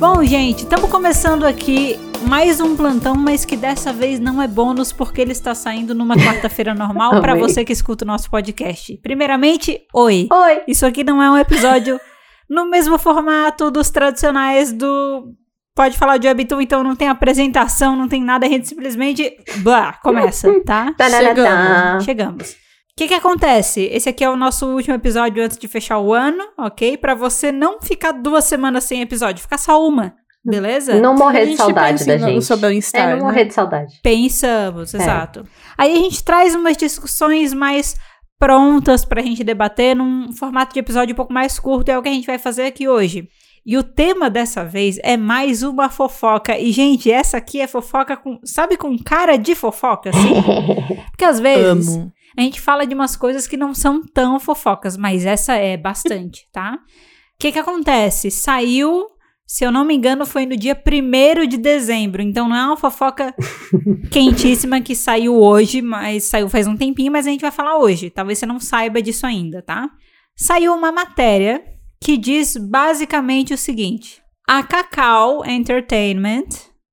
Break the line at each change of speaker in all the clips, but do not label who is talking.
Bom, gente, estamos começando aqui mais um plantão, mas que dessa vez não é bônus porque ele está saindo numa quarta-feira normal para você que escuta o nosso podcast. Primeiramente, oi.
Oi!
Isso aqui não é um episódio no mesmo formato dos tradicionais do Pode falar de Webtoon, então não tem apresentação, não tem nada, a gente simplesmente blá, começa, tá?
Tananatã.
Chegamos. O que que acontece? Esse aqui é o nosso último episódio antes de fechar o ano, ok? Pra você não ficar duas semanas sem episódio, ficar só uma, beleza?
Não morrer de saudade
pensa
da gente.
seu bem-estar,
É, não
né?
morrer de saudade.
Pensamos,
É.
exato. Aí a gente traz umas discussões mais prontas pra gente debater num formato de episódio um pouco mais curto, é o que a gente vai fazer aqui hoje. E o tema dessa vez é mais uma fofoca. E, gente, essa aqui é fofoca com. Sabe, com cara de fofoca, assim? Porque às vezes
Amo.
A gente fala de umas coisas que não são tão fofocas, mas essa é bastante, tá? O que que acontece? Saiu, se eu não me engano, foi no dia 1 de dezembro. Então não é uma fofoca quentíssima que saiu hoje, mas saiu faz um tempinho, mas a gente vai falar hoje. Talvez você não saiba disso ainda, tá? Saiu uma matéria que diz basicamente o seguinte: a Cacau Entertainment,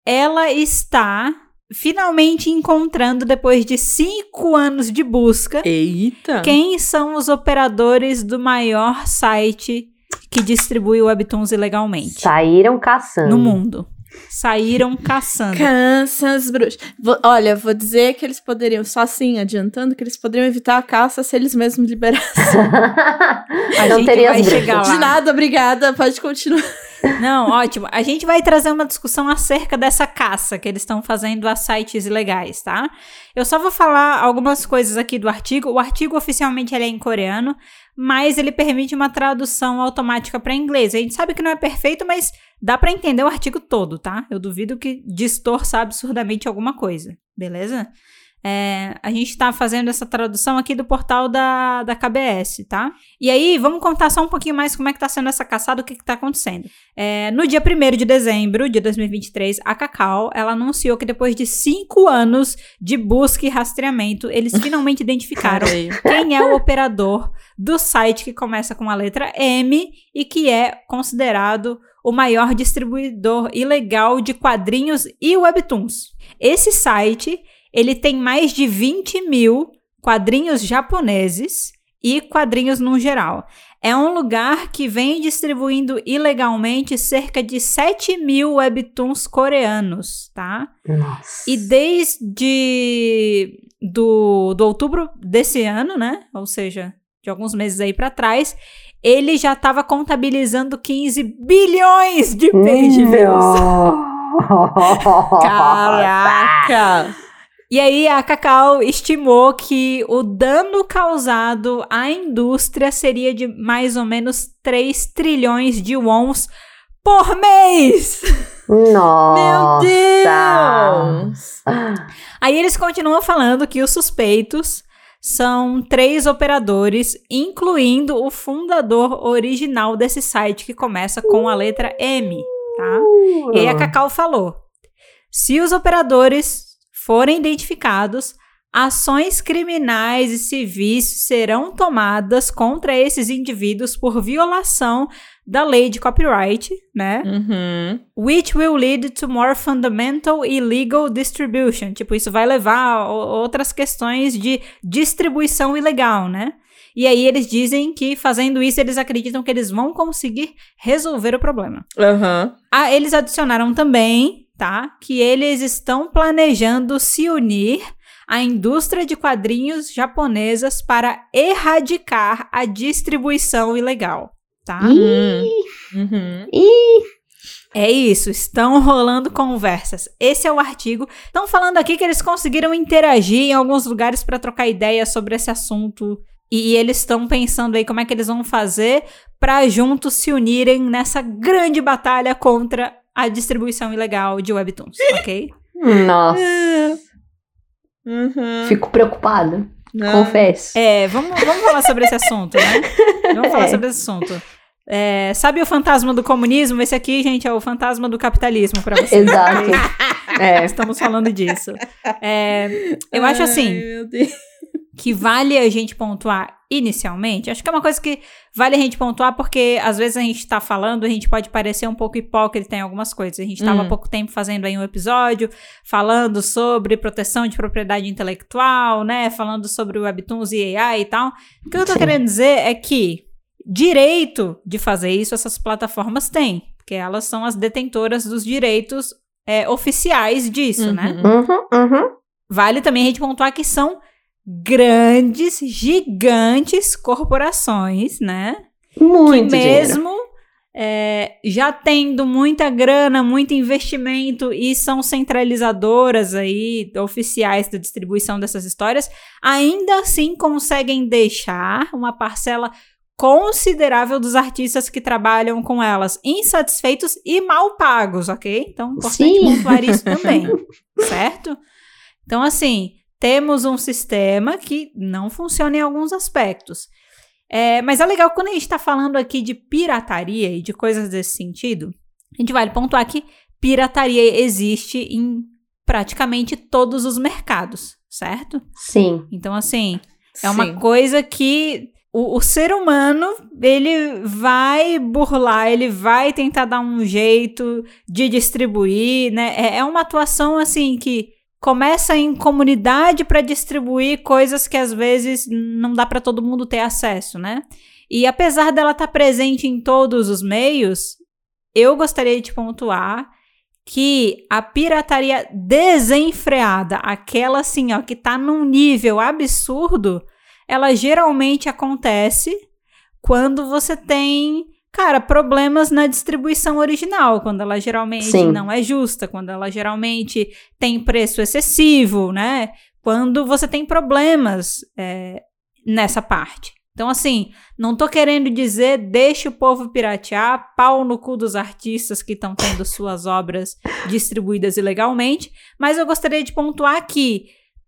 ela está finalmente encontrando depois de cinco anos de busca
Eita.
quem são os operadores do maior site que distribui webtoons ilegalmente
Saíram caçando.
no mundo. Saíram caçando.
Caças bruxas. Vou- olha, vou dizer que eles poderiam, só assim, adiantando, que eles poderiam evitar a caça se eles mesmos liberassem.
A
não
gente
teria
vai
as bruxas.
chegar lá.
De nada, obrigada. Pode continuar.
Não, ótimo. A gente vai trazer uma discussão acerca dessa caça que eles estão fazendo a sites ilegais, tá? Eu só vou falar algumas coisas aqui do artigo. O artigo oficialmente é em coreano, mas ele permite uma tradução automática para inglês. A gente sabe que não é perfeito, mas dá para entender o artigo todo, tá? Eu duvido que distorça absurdamente alguma coisa, beleza? É, a gente tá fazendo essa tradução aqui do portal da, da KBS, tá? E aí, vamos contar só um pouquinho mais como é que tá sendo essa caçada, o que que tá acontecendo. É, no dia 1 de dezembro de 2023, a Cacau, ela anunciou que depois de cinco anos de busca e rastreamento, eles finalmente identificaram quem é o operador do site que começa com a letra M e que é considerado o maior distribuidor ilegal de quadrinhos e webtoons. Esse site, ele tem mais de 20 mil quadrinhos japoneses e quadrinhos no geral. É um lugar que vem distribuindo ilegalmente cerca de 7 mil webtoons coreanos, tá?
Nossa.
E desde do, do outubro desse ano, né? Ou seja, de alguns meses aí pra trás, ele já tava contabilizando 15 bilhões de page views.
Caraca.
E aí a Cacau estimou que o dano causado à indústria seria de mais ou menos 3 trilhões de wons por mês.
Nossa.
Meu Deus.
Aí eles continuam falando que os suspeitos são três operadores, incluindo o fundador original desse site que começa com a letra M, tá? E aí a Cacau falou: se os operadores forem identificados, ações criminais e civis serão tomadas contra esses indivíduos por violação da lei de copyright, né?
Uhum.
Which will lead to more fundamental illegal distribution. Tipo, isso vai levar a outras questões de distribuição ilegal, né? E aí eles dizem que fazendo isso eles acreditam que eles vão conseguir resolver o problema.
Aham.
Ah, eles adicionaram também, tá? Que eles estão planejando se unir à indústria de quadrinhos japonesas para erradicar a distribuição ilegal, tá?
Ih,
Uhum.
ih.
É isso, estão rolando conversas. Esse é o artigo. Estão falando aqui que eles conseguiram interagir em alguns lugares para trocar ideias sobre esse assunto. E, e eles estão pensando aí como é que eles vão fazer para juntos se unirem nessa grande batalha contra a distribuição ilegal de webtoons, ok?
Nossa.
Uhum.
Fico preocupada.
Não.
Confesso.
É, vamos, vamos falar sobre esse assunto, né? Vamos falar
É.
sobre esse assunto. É, sabe o fantasma do comunismo? Esse aqui, gente, é o fantasma do capitalismo para vocês.
Exato.
É, estamos falando disso. É, eu acho
Ai,
assim,
meu Deus.
Que vale a gente pontuar inicialmente, acho que é uma coisa que vale a gente pontuar porque às vezes a gente tá falando, a gente pode parecer um pouco hipócrita em algumas coisas. A gente tava há
Hum.
pouco tempo fazendo aí um episódio falando sobre proteção de propriedade intelectual, né? Falando sobre Webtoons e AI e tal. O que eu tô
Sim.
querendo dizer é que direito de fazer isso essas plataformas têm, porque elas são as detentoras dos direitos é, oficiais disso, né?
Uhum.
Uhum, uhum.
Vale também a gente pontuar que são grandes, gigantes corporações, né?
Muito
que mesmo é, já tendo muita grana, muito investimento e são centralizadoras aí, oficiais da distribuição dessas histórias, ainda assim conseguem deixar uma parcela considerável dos artistas que trabalham com elas insatisfeitos e mal pagos, ok? Então, importante
Sim.
pontuar isso também, certo? Então, assim, temos um sistema que não funciona em alguns aspectos. É, mas é legal quando a gente está falando aqui de pirataria e de coisas desse sentido, a gente vale pontuar que pirataria existe em praticamente todos os mercados, certo?
Sim.
Então, assim, é uma
Sim.
coisa que o, o ser humano, ele vai burlar, ele vai tentar dar um jeito de distribuir, né? É, é uma atuação, assim, que começa em comunidade para distribuir coisas que às vezes não dá para todo mundo ter acesso, né? E apesar dela estar presente em todos os meios, eu gostaria de pontuar que a pirataria desenfreada, aquela assim, ó, que tá num nível absurdo, ela geralmente acontece quando você tem, cara, problemas na distribuição original, quando ela geralmente
Sim.
não é justa, quando ela geralmente tem preço excessivo, né? Quando você tem problemas é, nessa parte. Então, assim, não tô querendo dizer deixe o povo piratear, pau no cu dos artistas que estão tendo suas obras distribuídas ilegalmente, mas eu gostaria de pontuar que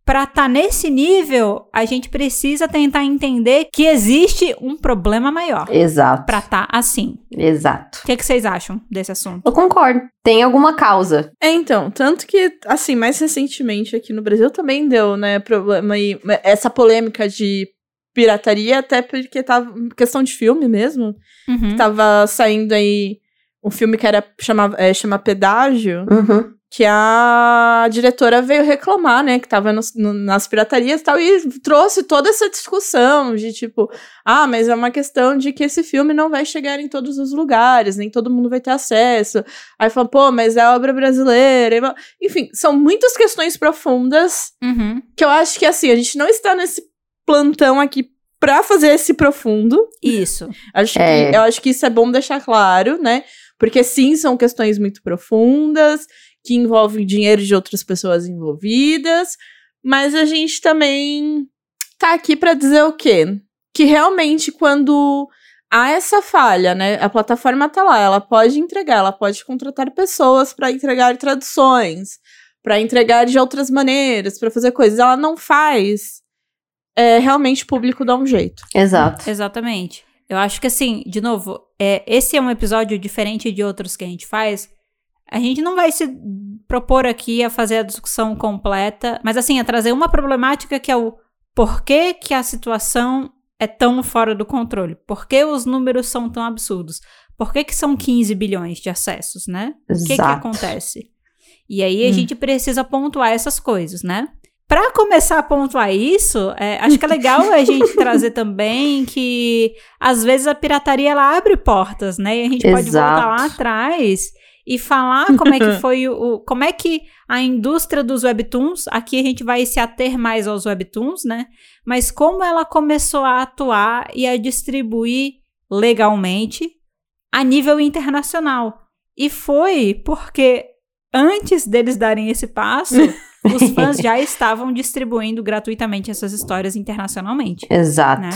para estar nesse nível, a gente precisa tentar entender que existe um problema maior
Exato.
para estar assim.
Exato.
O que, que vocês acham desse assunto?
Eu concordo. Tem alguma causa.
É, então, tanto que, assim, mais recentemente aqui no Brasil também deu, né, problema aí, essa polêmica de pirataria, até porque tava, questão de filme mesmo,
Uhum.
tava saindo aí um filme que era, chamava, é, chama Pedágio,
Uhum.
Que a diretora veio reclamar, né, que tava nos- no- nas piratarias e tal, e trouxe toda essa discussão de tipo, ah, mas é uma questão de que esse filme não vai chegar em todos os lugares, nem todo mundo vai ter acesso. Aí falou, pô, mas é obra brasileira. Enfim, são muitas questões profundas
Uhum.
que eu acho que, assim, a gente não está nesse plantão aqui pra fazer esse profundo.
Isso.
Acho
É.
que, eu acho que isso é bom deixar claro, né? Porque sim, são questões muito profundas, que envolvem dinheiro de outras pessoas envolvidas, mas a gente também tá aqui pra dizer o quê? Que realmente quando há essa falha, né? A plataforma tá lá, ela pode entregar, ela pode contratar pessoas pra entregar traduções, pra entregar de outras maneiras, pra fazer coisas, ela não faz. É, realmente o público dá um jeito.
Exato.
Exatamente. Eu acho que assim, de novo, é, esse é um episódio diferente de outros que a gente faz. A gente não vai se propor aqui a fazer a discussão completa, mas assim, a trazer uma problemática que é o porquê que a situação é tão fora do controle. Por que os números são tão absurdos? Por que, que são 15 bilhões de acessos, né? O que, que
Exato.
acontece? E aí a
Hum.
gente precisa pontuar essas coisas, né? Para começar a pontuar isso, é, acho que é legal a gente trazer também que às vezes a pirataria ela abre portas, né? E a gente pode voltar
Exato.
lá atrás e falar como é que foi o, como é que a indústria dos webtoons, aqui a gente vai se ater mais aos webtoons, né? Mas como ela começou a atuar e a distribuir legalmente a nível internacional. E foi porque antes deles darem esse passo, os fãs já estavam distribuindo gratuitamente essas histórias internacionalmente,
Exato.
né?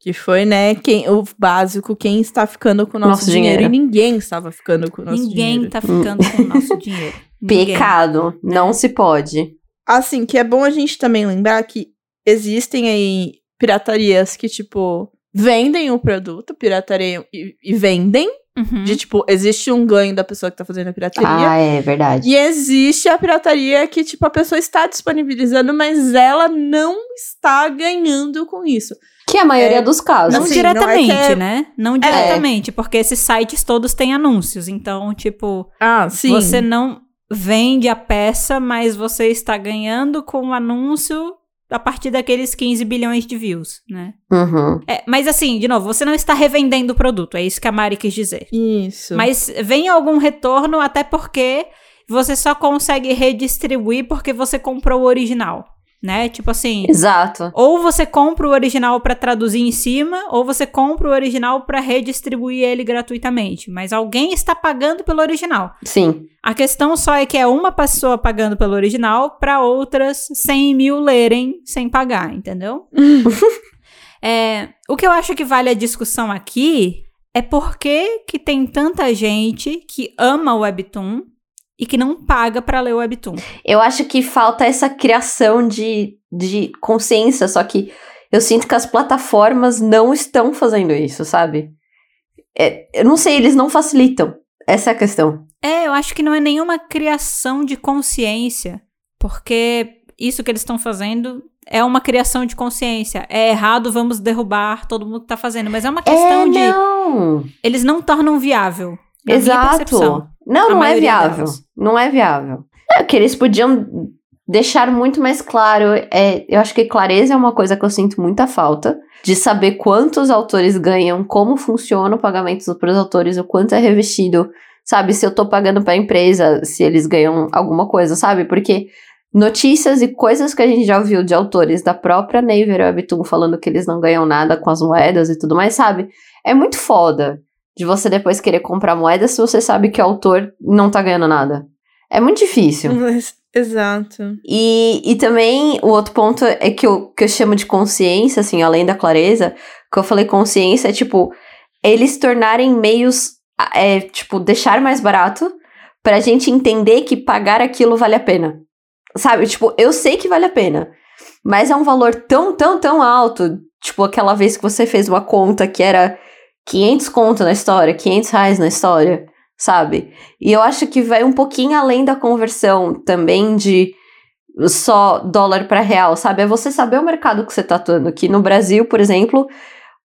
Que foi, né, quem, o básico, quem está ficando com o nosso,
Nosso
dinheiro.
dinheiro.
E ninguém estava ficando com o nosso
Ninguém
dinheiro.
tá ficando com o nosso dinheiro. Ninguém.
Pecado. Não se pode.
Assim, que é bom a gente também lembrar que existem aí piratarias que, tipo, vendem o produto, piratariam e, e vendem,
Uhum.
De tipo, existe um ganho da pessoa que tá fazendo a pirataria.
Ah, é verdade.
E existe a pirataria que, tipo, a pessoa está disponibilizando, mas ela não está ganhando com isso.
Que é a maioria
É,
dos casos.
Não
Assim,
diretamente,
não é é-
né? Não diretamente, porque esses sites todos têm anúncios. Então, tipo,
Ah, sim.
você não vende a peça, mas você está ganhando com o anúncio a partir daqueles 15 bilhões de views, né?
Uhum.
É, mas assim, de novo, você não está revendendo o produto, é isso que a Mari quis dizer.
Isso.
Mas vem algum retorno, até porque você só consegue redistribuir porque você comprou o original, né? Tipo assim,
Exato.
ou você compra o original pra traduzir em cima, ou você compra o original pra redistribuir ele gratuitamente. Mas alguém está pagando pelo original.
Sim.
A questão só é que é uma pessoa pagando pelo original pra outras 100 mil lerem sem pagar, entendeu? É, o que eu acho que vale a discussão aqui é por que, que tem tanta gente que ama o Webtoon e que não paga pra ler o Webtoon.
Eu acho que falta essa criação de, de consciência, só que eu sinto que as plataformas não estão fazendo isso, sabe? É, eu não sei, eles não facilitam. Essa é a questão.
É, eu acho que não é nenhuma criação de consciência, porque isso que eles estão fazendo é uma criação de consciência. É errado, vamos derrubar todo mundo que tá fazendo. Mas é uma questão
é,
de. Eles não tornam viável.
Exato. Não,
A
não é viável.
delas.
Não é viável. É que eles podiam deixar muito mais claro. É, eu acho que clareza é uma coisa que eu sinto muita falta. De saber quantos autores ganham, como funciona o pagamento para os autores, o quanto é revestido. Sabe, se eu tô pagando pra empresa, se eles ganham alguma coisa, sabe? Porque notícias e coisas que a gente já ouviu de autores da própria Naver Webtoon falando que eles não ganham nada com as moedas e tudo mais, sabe? É muito foda de você depois querer comprar moeda se você sabe que o autor não tá ganhando nada. É muito difícil.
Mas- Exato.
E, e também o outro ponto é que eu, que eu chamo de consciência, assim, além da clareza, que eu falei consciência é tipo, eles tornarem meios, é, tipo, deixar mais barato pra gente entender que pagar aquilo vale a pena. Sabe? Tipo, eu sei que vale a pena, mas é um valor tão, tão, tão alto. Tipo, aquela vez que você fez uma conta que era 500 conto na história, 500 reais na história, sabe? E eu acho que vai um pouquinho além da conversão também de só dólar para real, sabe? É você saber o mercado que você tá atuando. Que no Brasil, por exemplo,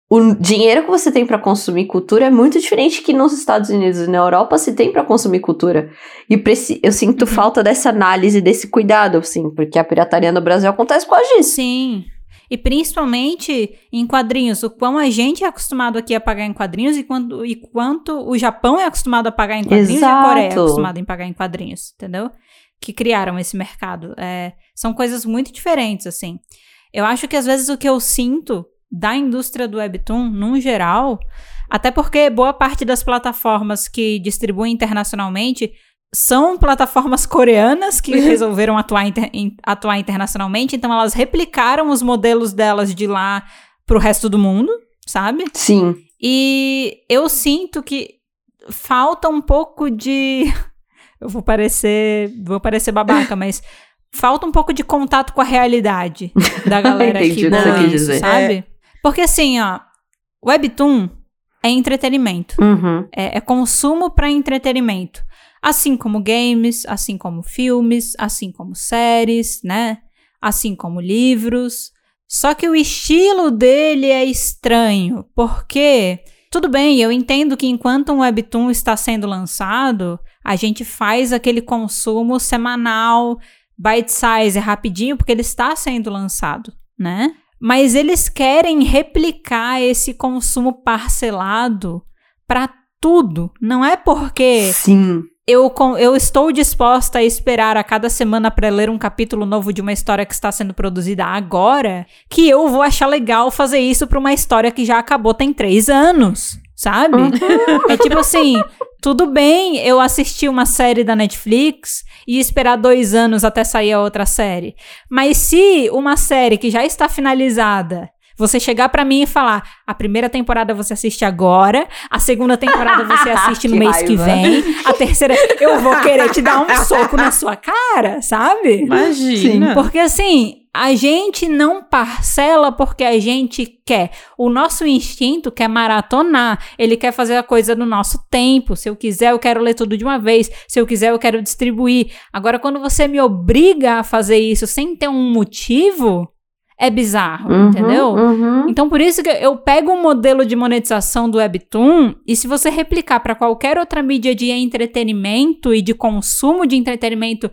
o dinheiro que você tem para consumir cultura é muito diferente que nos Estados Unidos e na Europa se tem para consumir cultura. E eu sinto
Uhum.
falta dessa análise, desse cuidado, assim, porque a pirataria no Brasil acontece por causa disso.
Sim. E principalmente em quadrinhos, o quão a gente é acostumado aqui a pagar em quadrinhos e quanto, e quanto o Japão é acostumado a pagar em quadrinhos e a Coreia é
Exato.
acostumada em pagar em quadrinhos, entendeu? Que criaram esse mercado. É, são coisas muito diferentes, assim. Eu acho que às vezes o que eu sinto da indústria do Webtoon, num geral, até porque boa parte das plataformas que distribuem internacionalmente são plataformas coreanas que resolveram atuar, inter- in- atuar internacionalmente, então elas replicaram os modelos delas de lá pro resto do mundo, sabe?
Sim.
E eu sinto que falta um pouco de. Eu vou parecer. Vou parecer babaca, mas falta um pouco de contato com a realidade da galera
Entendi
aqui bolando
dizer.
sabe? Porque assim, ó, Webtoon é entretenimento.
Uhum.
É, é consumo para entretenimento. Assim como games, assim como filmes, assim como séries, né? Assim como livros. Só que o estilo dele é estranho, porque tudo bem, eu entendo que enquanto um webtoon está sendo lançado, a gente faz aquele consumo semanal, bite size, rapidinho, porque ele está sendo lançado, né? Mas eles querem replicar esse consumo parcelado para tudo. Não é porque
Sim.
Eu, eu estou disposta a esperar a cada semana para ler um capítulo novo de uma história que está sendo produzida agora, que eu vou achar legal fazer isso para uma história que já acabou tem três anos, sabe? é tipo assim, tudo bem eu assistir uma série da Netflix e esperar dois anos até sair a outra série, mas se uma série que já está finalizada você chegar pra mim e falar: a primeira temporada você assiste agora, a segunda temporada você assiste no
Que
mês que
raiva.
vem, a terceira eu vou querer te dar um soco na sua cara, sabe?
Imagina.
Porque assim, a gente não parcela porque a gente quer. O nosso instinto quer maratonar. Ele quer fazer a coisa no nosso tempo. Se eu quiser, eu quero ler tudo de uma vez. Se eu quiser, eu quero distribuir. Agora, quando você me obriga a fazer isso sem ter um motivo, é bizarro,
Uhum,
entendeu?
uhum.
Então, por isso que eu pego o modelo de monetização do Webtoon e se você replicar para qualquer outra mídia de entretenimento e de consumo de entretenimento,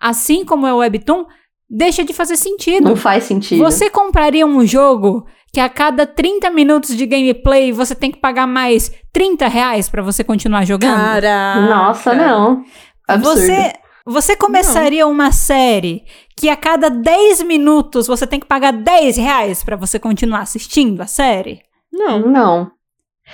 assim como é o Webtoon, deixa de fazer sentido.
Não faz sentido.
Você compraria um jogo que a cada 30 minutos de gameplay você tem que pagar mais 30 reais pra você continuar jogando?
Caraca.
Nossa, não. Absurdo.
Você, você começaria uma série que a cada 10 minutos você tem que pagar 10 reais pra você continuar assistindo a série?
Não.
Não.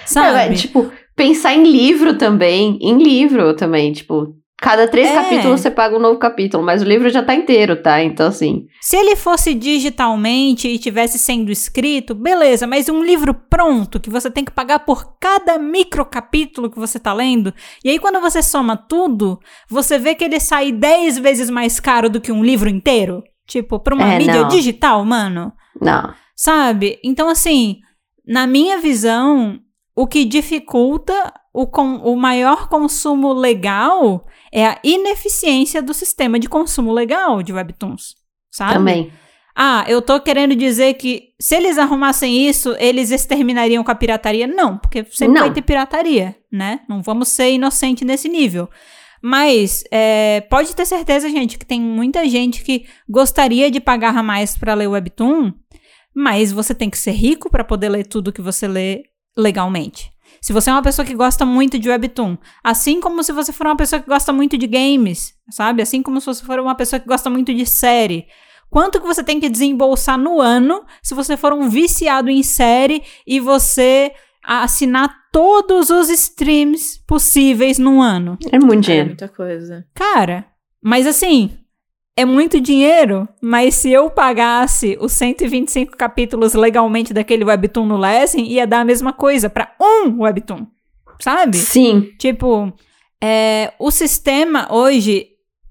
Sabe?
É, tipo, pensar em livro também. Em livro também, tipo. Cada três
É.
capítulos você paga um novo capítulo, mas o livro já tá inteiro, tá? Então, assim.
Se ele fosse digitalmente e tivesse sendo escrito, beleza, mas um livro pronto que você tem que pagar por cada micro capítulo que você tá lendo, e aí quando você soma tudo, você vê que ele sai 10 vezes mais caro do que um livro inteiro? Tipo, pra uma
É,
mídia
não.
digital, mano.
Não.
Sabe? Então, assim, na minha visão, o que dificulta o, com, o maior consumo legal é a ineficiência do sistema de consumo legal de webtoons. Sabe?
Também.
Ah, eu tô querendo dizer que se eles arrumassem isso, eles exterminariam com a pirataria? Não, porque sempre
Não.
vai ter pirataria, né? Não vamos ser inocentes nesse nível. Mas é, pode ter certeza, gente, que tem muita gente que gostaria de pagar a mais pra ler Webtoon, mas você tem que ser rico pra poder ler tudo que você lê legalmente. Se você é uma pessoa que gosta muito de Webtoon, assim como se você for uma pessoa que gosta muito de games, sabe? Assim como se você for uma pessoa que gosta muito de série. Quanto que você tem que desembolsar no ano se você for um viciado em série e você assinar todos os streams possíveis num ano?
É muito
É
dinheiro.
muita coisa.
Cara, mas assim, é muito dinheiro, mas se eu pagasse os 125 capítulos legalmente daquele webtoon no Lessing, ia dar a mesma coisa pra um webtoon, sabe?
Sim.
Tipo, é, o sistema hoje,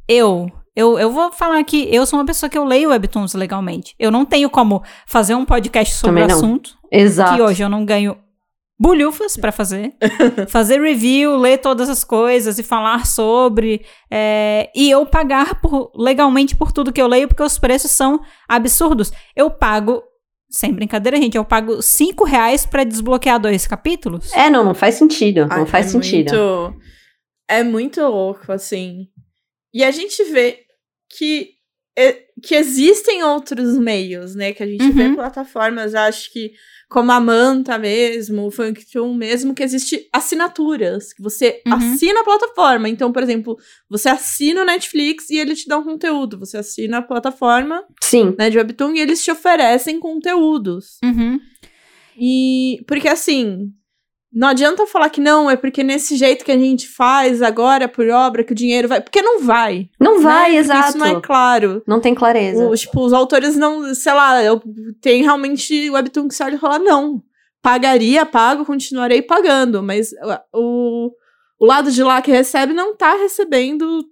eu, eu, eu vou falar aqui, eu sou uma pessoa que eu leio webtoons legalmente. Eu não tenho como fazer um podcast sobre o assunto,
Exato.
que hoje eu não ganho bulhufas pra fazer. fazer review, ler todas as coisas e falar sobre. é, e eu pagar por- legalmente por tudo que eu leio, porque os preços são absurdos. Eu pago, sem brincadeira, gente, eu pago 5 reais pra desbloquear dois capítulos.
É, não, não faz sentido.
Ai,
não faz
é
sentido.
Muito, é muito louco, assim. E a gente vê que, é- que existem outros meios, né? Que a gente vê
Uhum.
plataformas, acho que como a Manta mesmo, o Funktune mesmo, que existe assinaturas. Que você
Uhum.
assina a plataforma. Então, por exemplo, você assina o Netflix e ele te dá um conteúdo. Você assina a plataforma
Sim.
né, de Webtoon e eles te oferecem conteúdos.
Uhum.
E porque assim, não adianta falar que não, é porque nesse jeito que a gente faz agora por obra que o dinheiro vai, porque não vai.
Não vai,
né?
Exato.
Isso não é claro.
Não tem clareza.
O, tipo, os autores não, sei lá, eu tem realmente webtoon que você olha e fala não. Pagaria, pago, continuarei pagando, mas o, o lado de lá que recebe não tá recebendo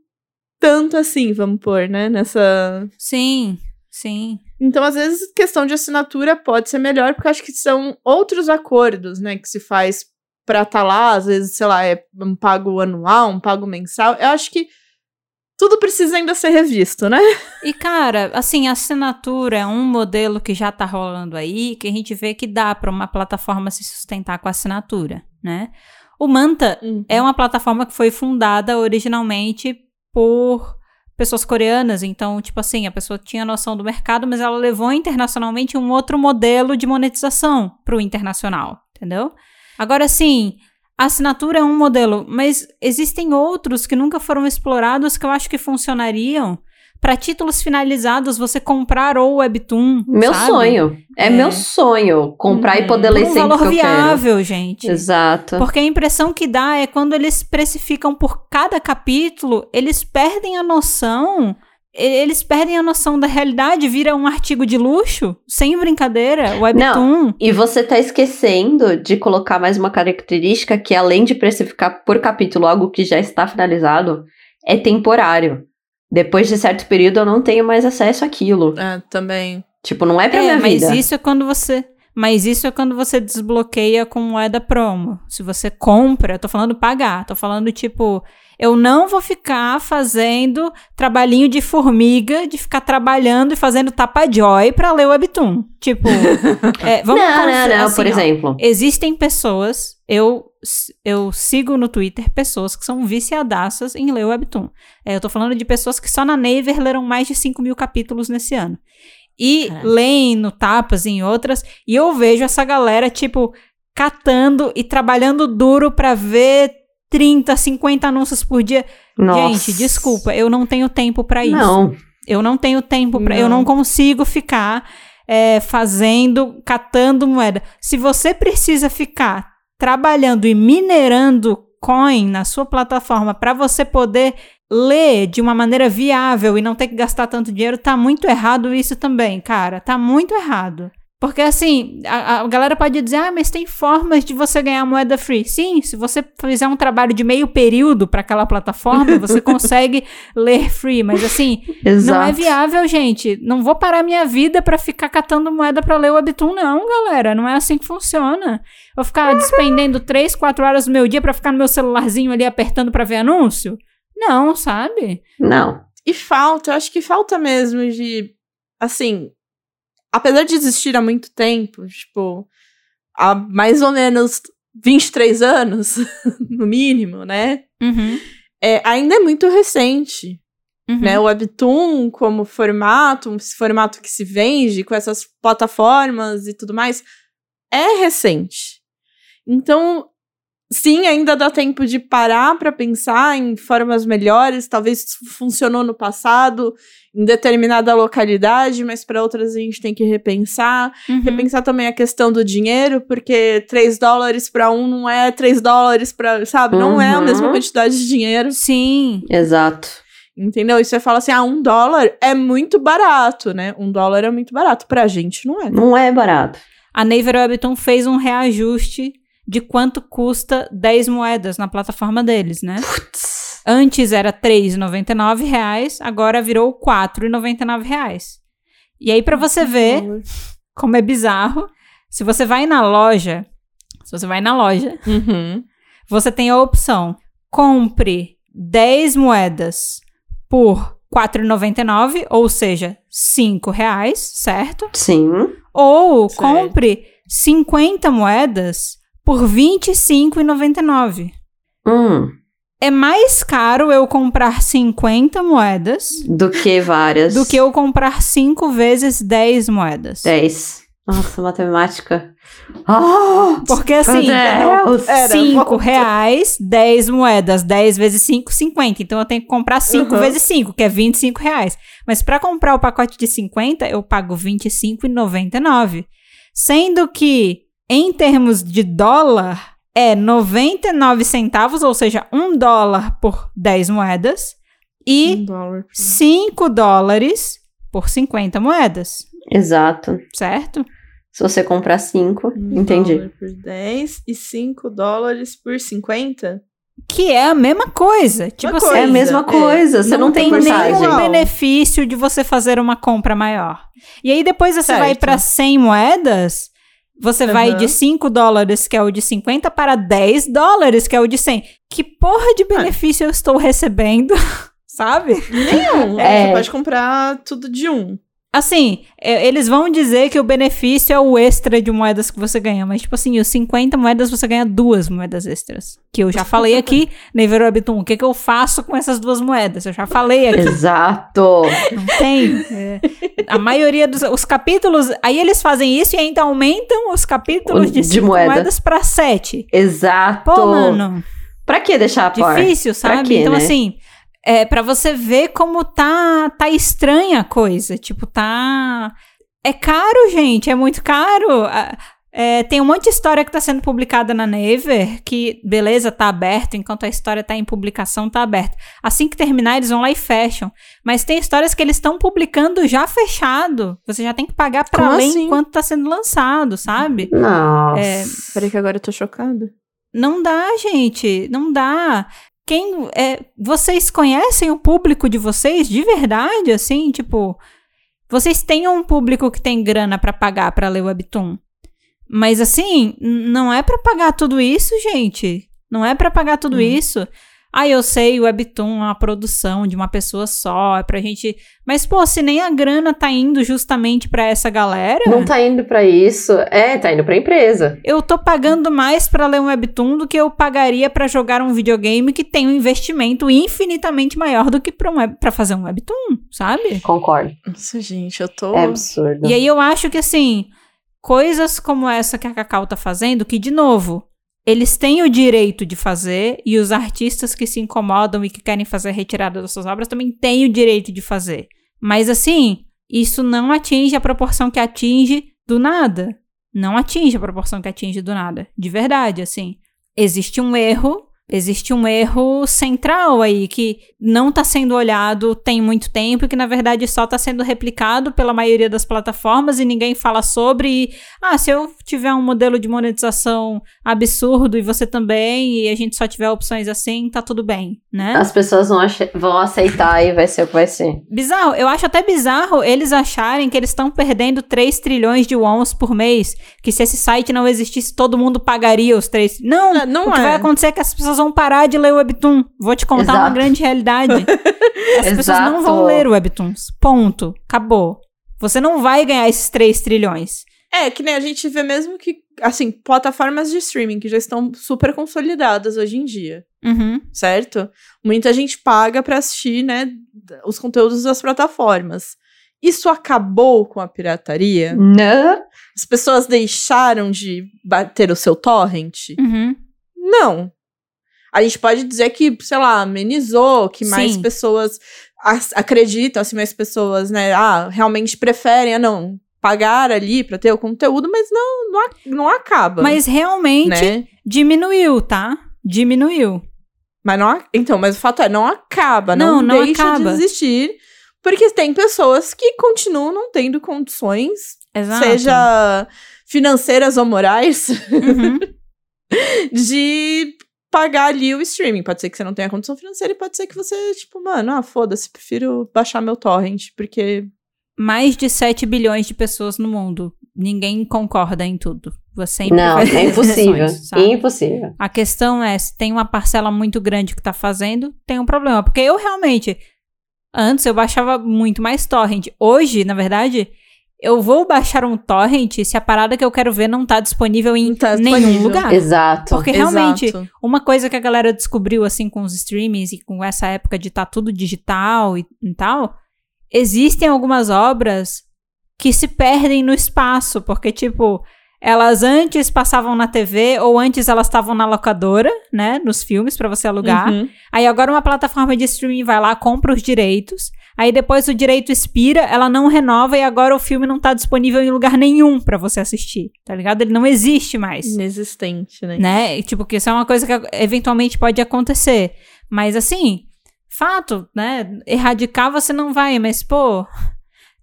tanto assim, vamos pôr, né, nessa
Sim, sim.
Então, às vezes, questão de assinatura pode ser melhor, porque acho que são outros acordos, né, que se faz pra estar lá, às vezes, sei lá, é um pago anual, um pago mensal. Eu acho que tudo precisa ainda ser revisto, né?
E, cara, assim, a assinatura é um modelo que já tá rolando aí, que a gente vê que dá pra uma plataforma se sustentar com assinatura, né? O Manta é uma plataforma que foi fundada originalmente por pessoas coreanas, então, tipo assim, a pessoa tinha noção do mercado, mas ela levou internacionalmente um outro modelo de monetização pro internacional, entendeu? Agora, sim, a assinatura é um modelo, mas existem outros que nunca foram explorados que eu acho que funcionariam para títulos finalizados você comprar ou webtoon,
Meu
sabe?
sonho. É,
É.
meu sonho. Comprar
Uhum.
e poder
Por
ler
um
sempre
valor viável, gente.
Exato.
Porque a impressão que dá é quando eles precificam por cada capítulo, eles perdem a noção. Eles perdem a noção da realidade, vira um artigo de luxo, sem brincadeira, webtoon.
E você tá esquecendo de colocar mais uma característica que, além de precificar por capítulo algo que já está finalizado, é temporário. Depois de certo período eu não tenho mais acesso àquilo.
É, também.
Tipo, não é pra
É,
minha
mas
vida.
isso é quando você. Mas isso é quando você desbloqueia com moeda promo. Se você compra, eu tô falando pagar, tô falando tipo, eu não vou ficar fazendo trabalhinho de formiga, de ficar trabalhando e fazendo tapa-joy pra ler o webtoon. Tipo, é, vamos
não, não, não,
assim,
por
ó,
exemplo.
Existem pessoas, eu, eu sigo no Twitter pessoas que são viciadaças em ler webtoon. É, eu tô falando de pessoas que só na Naver leram mais de 5 mil capítulos nesse ano. E
Caralho.
leem no Tapas e em outras, e eu vejo essa galera, tipo, catando e trabalhando duro pra ver 30, 50 anúncios por dia.
Nossa.
Gente, desculpa, eu não tenho tempo pra isso.
Não.
Eu não tenho tempo para, eu
Não.
não consigo ficar é, fazendo, catando moeda. Se você precisa ficar trabalhando e minerando coin na sua plataforma para você poder ler de uma maneira viável e não ter que gastar tanto dinheiro, tá muito errado isso também, cara. Tá muito errado. Porque assim, a, a galera pode dizer, ah, mas tem formas de você ganhar moeda free. Sim, se você fizer um trabalho de meio período para aquela plataforma, você consegue ler free. Mas assim, não é viável, gente. Não vou parar minha vida pra ficar catando moeda pra ler o webtoon, não, galera. Não é assim que funciona. Vou ficar despendendo 3, 4 horas do meu dia pra ficar no meu celularzinho ali apertando pra ver anúncio? Não, sabe?
Não.
E falta, eu acho que falta mesmo de. Assim, apesar de existir há muito tempo, tipo, há mais ou menos 23 anos, no mínimo, né?
Uhum.
É, ainda é muito recente.
uhum.
né? O Webtoon como formato, esse formato que se vende com essas plataformas e tudo mais, é recente. Então, sim, ainda dá tempo de parar para pensar em formas melhores. Talvez isso funcionou no passado, em determinada localidade, mas para outras a gente tem que repensar.
Uhum.
Repensar também a questão do dinheiro, porque 3 dólares para um não é 3 dólares para, sabe? Não é a
Uhum.
mesma quantidade de dinheiro.
Sim.
Exato.
Entendeu? E você fala assim, ah, um dólar é muito barato, né? Um dólar é muito barato. Pra gente, não é.
Não é barato.
A Naver Webtoon fez um reajuste de quanto custa 10 moedas na plataforma deles, né?
Putz.
Antes era 3,99 reais, agora virou 4,99 reais. E aí, pra você ver como é bizarro, se você vai na loja, se você vai na loja,
Uhum.
você tem a opção: compre 10 moedas por R$ 4,99, ou seja, 5 reais, certo?
Sim.
Ou
Certo.
compre 50 moedas por R$ 25,99.
Hum.
É mais caro eu comprar 50 moedas
Do que várias.
do que eu comprar 5 vezes 10 moedas.
10. Nossa, matemática. Ah!
Porque assim,
Meu Deus.
Era,
5
volta.
reais, 10 moedas, 10 vezes 5, 50. Então eu tenho que comprar 5
Uhum.
vezes 5, que é 25 reais. Mas para comprar o pacote de 50, eu pago R$ 25,99. Sendo que, em termos de dólar, é 99 centavos, ou seja, 1 dólar por 10 moedas. E
Um dólar.
5 dólares por 50 moedas,
Exato.
certo?
Se você comprar 5,
Um
entendi.
dólar por 10 e 5 dólares por 50?
Que é a mesma coisa. Tipo
Uma
assim,
É a mesma
é.
coisa, você não,
não tem
porcentagem.
nenhum benefício de você fazer uma compra maior. E aí depois você
Certo.
vai para 100 moedas, você vai
Aham.
de 5 dólares, que é o de 50, para 10 dólares, que é o de 100. Que porra de benefício eu estou recebendo, sabe?
Nenhum.
É.
Você pode comprar tudo de um.
Assim, é, eles vão dizer que o benefício é o extra de moedas que você ganha, mas tipo assim, os 50 moedas você ganha duas moedas extras. Que eu já falei aqui, Never Webtoon, o que, que eu faço com essas duas moedas? Eu já falei aqui.
Exato.
Não tem. É, a maioria dos os capítulos. Aí eles fazem isso e ainda aumentam os capítulos de,
de moeda.
moedas pra sete.
Exato.
Pô, mano,
Pra que deixar a
difícil, sabe?
quê,
então,
né?
assim, é para você ver como tá, tá estranha a coisa. Tipo, tá. É caro, gente. É muito caro. É, tem um monte de história que tá sendo publicada na Naver, que, beleza, tá aberto, enquanto a história tá em publicação, tá aberto. Assim que terminar, eles vão lá e fecham. Mas tem histórias que eles estão publicando já fechado. Você já tem que pagar pra
Como
ler
assim?
enquanto tá sendo lançado, sabe?
Nossa.
É,
Peraí que agora eu tô chocada.
Não dá, gente. Não dá. Quem é, vocês conhecem o público de vocês de verdade, assim, tipo, vocês têm um público que tem grana para pagar para ler webtoon. Mas assim, não é para pagar tudo isso, gente. Não é para pagar tudo hum. isso. Ah, eu sei, o Webtoon é uma produção de uma pessoa só, é pra gente. Mas, pô, se nem a grana tá indo justamente para essa galera.
Não tá indo para isso. É, tá indo pra empresa.
Eu tô pagando mais para ler um Webtoon do que eu pagaria para jogar um videogame que tem um investimento infinitamente maior do que pra, um web... pra fazer um Webtoon, sabe?
Concordo.
Nossa, gente, eu tô.
É absurdo.
E aí eu acho que, assim, coisas como essa que a Cacau tá fazendo, que, de novo, eles têm o direito de fazer e os artistas que se incomodam e que querem fazer a retirada das suas obras também têm o direito de fazer. Mas assim, isso não atinge a proporção que atinge do nada. Não atinge a proporção que atinge do nada. De verdade, assim. Existe um erro Existe um erro central aí que não está sendo olhado tem muito tempo e que na verdade só está sendo replicado pela maioria das plataformas e ninguém fala sobre. E, ah, se eu tiver um modelo de monetização absurdo e você também e a gente só tiver opções assim, tá tudo bem, né?
As pessoas vão, vão aceitar e vai ser o que vai ser.
Bizarro. Eu acho até bizarro eles acharem que eles estão perdendo 3 trilhões de wons por mês, que se esse site não existisse todo mundo pagaria os 3. Não, não, não o que é. vai acontecer é que as pessoas pessoas vão parar de ler o Webtoon. Vou te contar Exato. uma grande realidade. As pessoas não vão ler o Webtoons. Ponto. Acabou. Você não vai ganhar esses 3 trilhões.
É, que nem a gente vê mesmo que, assim, plataformas de streaming que já estão super consolidadas hoje em dia.
Uhum.
Certo? Muita gente paga pra assistir, né, os conteúdos das plataformas. Isso acabou com a pirataria?
Não.
As pessoas deixaram de bater o seu torrent?
Uhum.
Não a gente pode dizer que, sei lá, amenizou, que mais Sim. pessoas acreditam, assim, mais pessoas, né, ah, realmente preferem, ah, não, pagar ali para ter o conteúdo, mas não, não, não acaba.
Mas realmente né? diminuiu, tá? Diminuiu.
Mas não, então, mas o fato é, não acaba, não, não, não deixa acaba. de existir, porque tem pessoas que continuam não tendo condições, Exato. seja financeiras ou morais,
uhum.
de pagar ali o streaming. Pode ser que você não tenha condição financeira e pode ser que você, tipo, mano, ah, foda-se, prefiro baixar meu torrent, porque.
Mais de 7 bilhões de pessoas no mundo. Ninguém concorda em tudo. Você
Não, é impossível. Impossível.
A questão é, se tem uma parcela muito grande que tá fazendo, tem um problema. Porque eu realmente. Antes eu baixava muito mais torrent. Hoje, na verdade, eu vou baixar um torrent se a parada que eu quero ver não tá disponível em tá disponível. nenhum lugar.
Exato.
Porque realmente, Exato. uma coisa que a galera descobriu assim com os streamings e com essa época de tá tudo digital e, e tal, existem algumas obras que se perdem no espaço, porque tipo, elas antes passavam na TV ou antes elas estavam na locadora, né, nos filmes para você alugar. Uhum. Aí agora uma plataforma de streaming vai lá, compra os direitos. Aí depois o direito expira, ela não renova e agora o filme não tá disponível em lugar nenhum para você assistir, tá ligado? Ele não existe mais.
Inexistente, né?
Né? Tipo, que isso é uma coisa que eventualmente pode acontecer. Mas assim, fato, né? Erradicar você não vai, mas pô,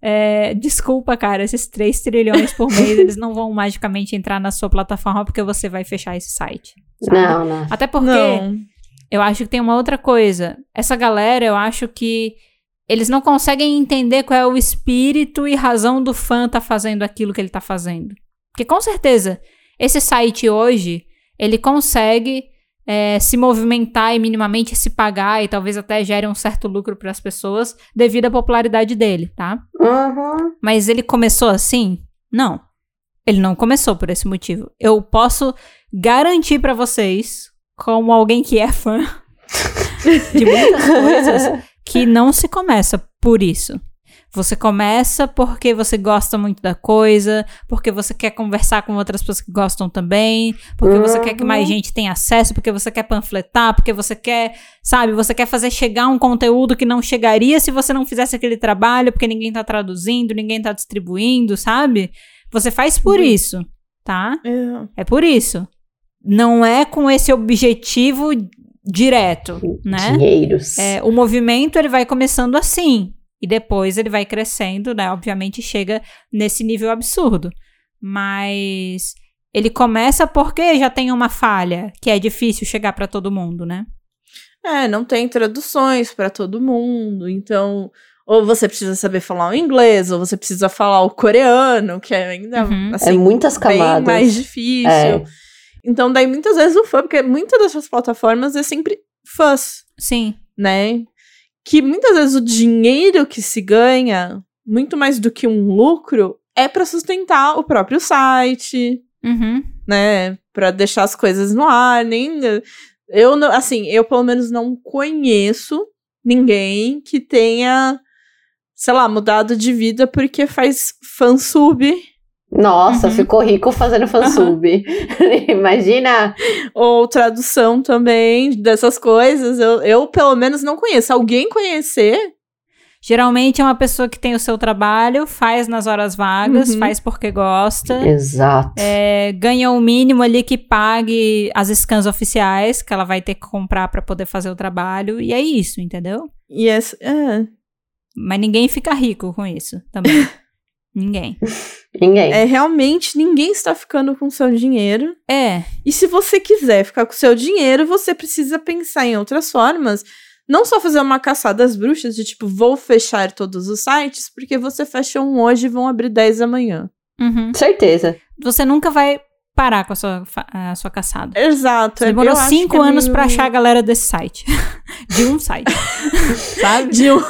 é, desculpa, cara, esses 3 trilhões por mês, eles não vão magicamente entrar na sua plataforma porque você vai fechar esse site.
Sabe? Não, não.
Até porque não. eu acho que tem uma outra coisa. Essa galera, eu acho que eles não conseguem entender qual é o espírito e razão do fã tá fazendo aquilo que ele tá fazendo. Porque com certeza, esse site hoje, ele consegue é, se movimentar e minimamente se pagar e talvez até gere um certo lucro para as pessoas devido à popularidade dele, tá?
Uhum.
Mas ele começou assim? Não. Ele não começou por esse motivo. Eu posso garantir para vocês, como alguém que é fã de muitas coisas, que não se começa por isso. Você começa porque você gosta muito da coisa, porque você quer conversar com outras pessoas que gostam também, porque você quer que mais uhum. gente tenha acesso, porque você quer panfletar, porque você quer, sabe, você quer fazer chegar um conteúdo que não chegaria se você não fizesse aquele trabalho, porque ninguém tá traduzindo, ninguém tá distribuindo, sabe? Você faz por uhum. isso, tá?
É.
é por isso. Não é com esse objetivo direto, né?
Dinheiros.
É, o movimento ele vai começando assim e depois ele vai crescendo, né? Obviamente chega nesse nível absurdo, mas ele começa porque já tem uma falha que é difícil chegar para todo mundo, né?
É, não tem traduções para todo mundo, então ou você precisa saber falar o inglês, ou você precisa falar o coreano, que é ainda
Uhum.
assim,
é muitas
bem
camadas.
mais difícil.
É.
Então, daí muitas vezes o fã, porque muitas dessas plataformas é sempre fãs,
Sim.
né? Que muitas vezes o dinheiro que se ganha, muito mais do que um lucro, é para sustentar o próprio site,
Uhum.
né? Pra deixar as coisas no ar, nem eu não, assim, eu pelo menos não conheço ninguém que tenha, sei lá, mudado de vida porque faz fansub
Nossa,
Uhum.
ficou rico fazendo fansub. Imagina.
ou tradução também dessas coisas. Eu, eu pelo menos não conheço. Alguém conhecer?
Geralmente é uma pessoa que tem o seu trabalho, faz nas horas vagas,
Uhum.
faz porque gosta.
Exato.
é, ganha o mínimo ali que pague as scans oficiais que ela vai ter que comprar pra poder fazer o trabalho. E é isso, entendeu?
E essa, é,
Mas ninguém fica rico com isso também. ninguém.
Ninguém.
é realmente ninguém está ficando com seu dinheiro.
É,
E se você quiser ficar com seu dinheiro, você precisa pensar em outras formas. Não só fazer uma caçada às bruxas de tipo, vou fechar todos os sites, porque você fecha um hoje e vão abrir 10 amanhã.
uhum.
Certeza.
você nunca vai parar com a sua, a sua caçada.
Exato.
Você demorou
eu acho
cinco
é
anos
meio-
pra achar a galera desse site. De um site. Sabe?
de um...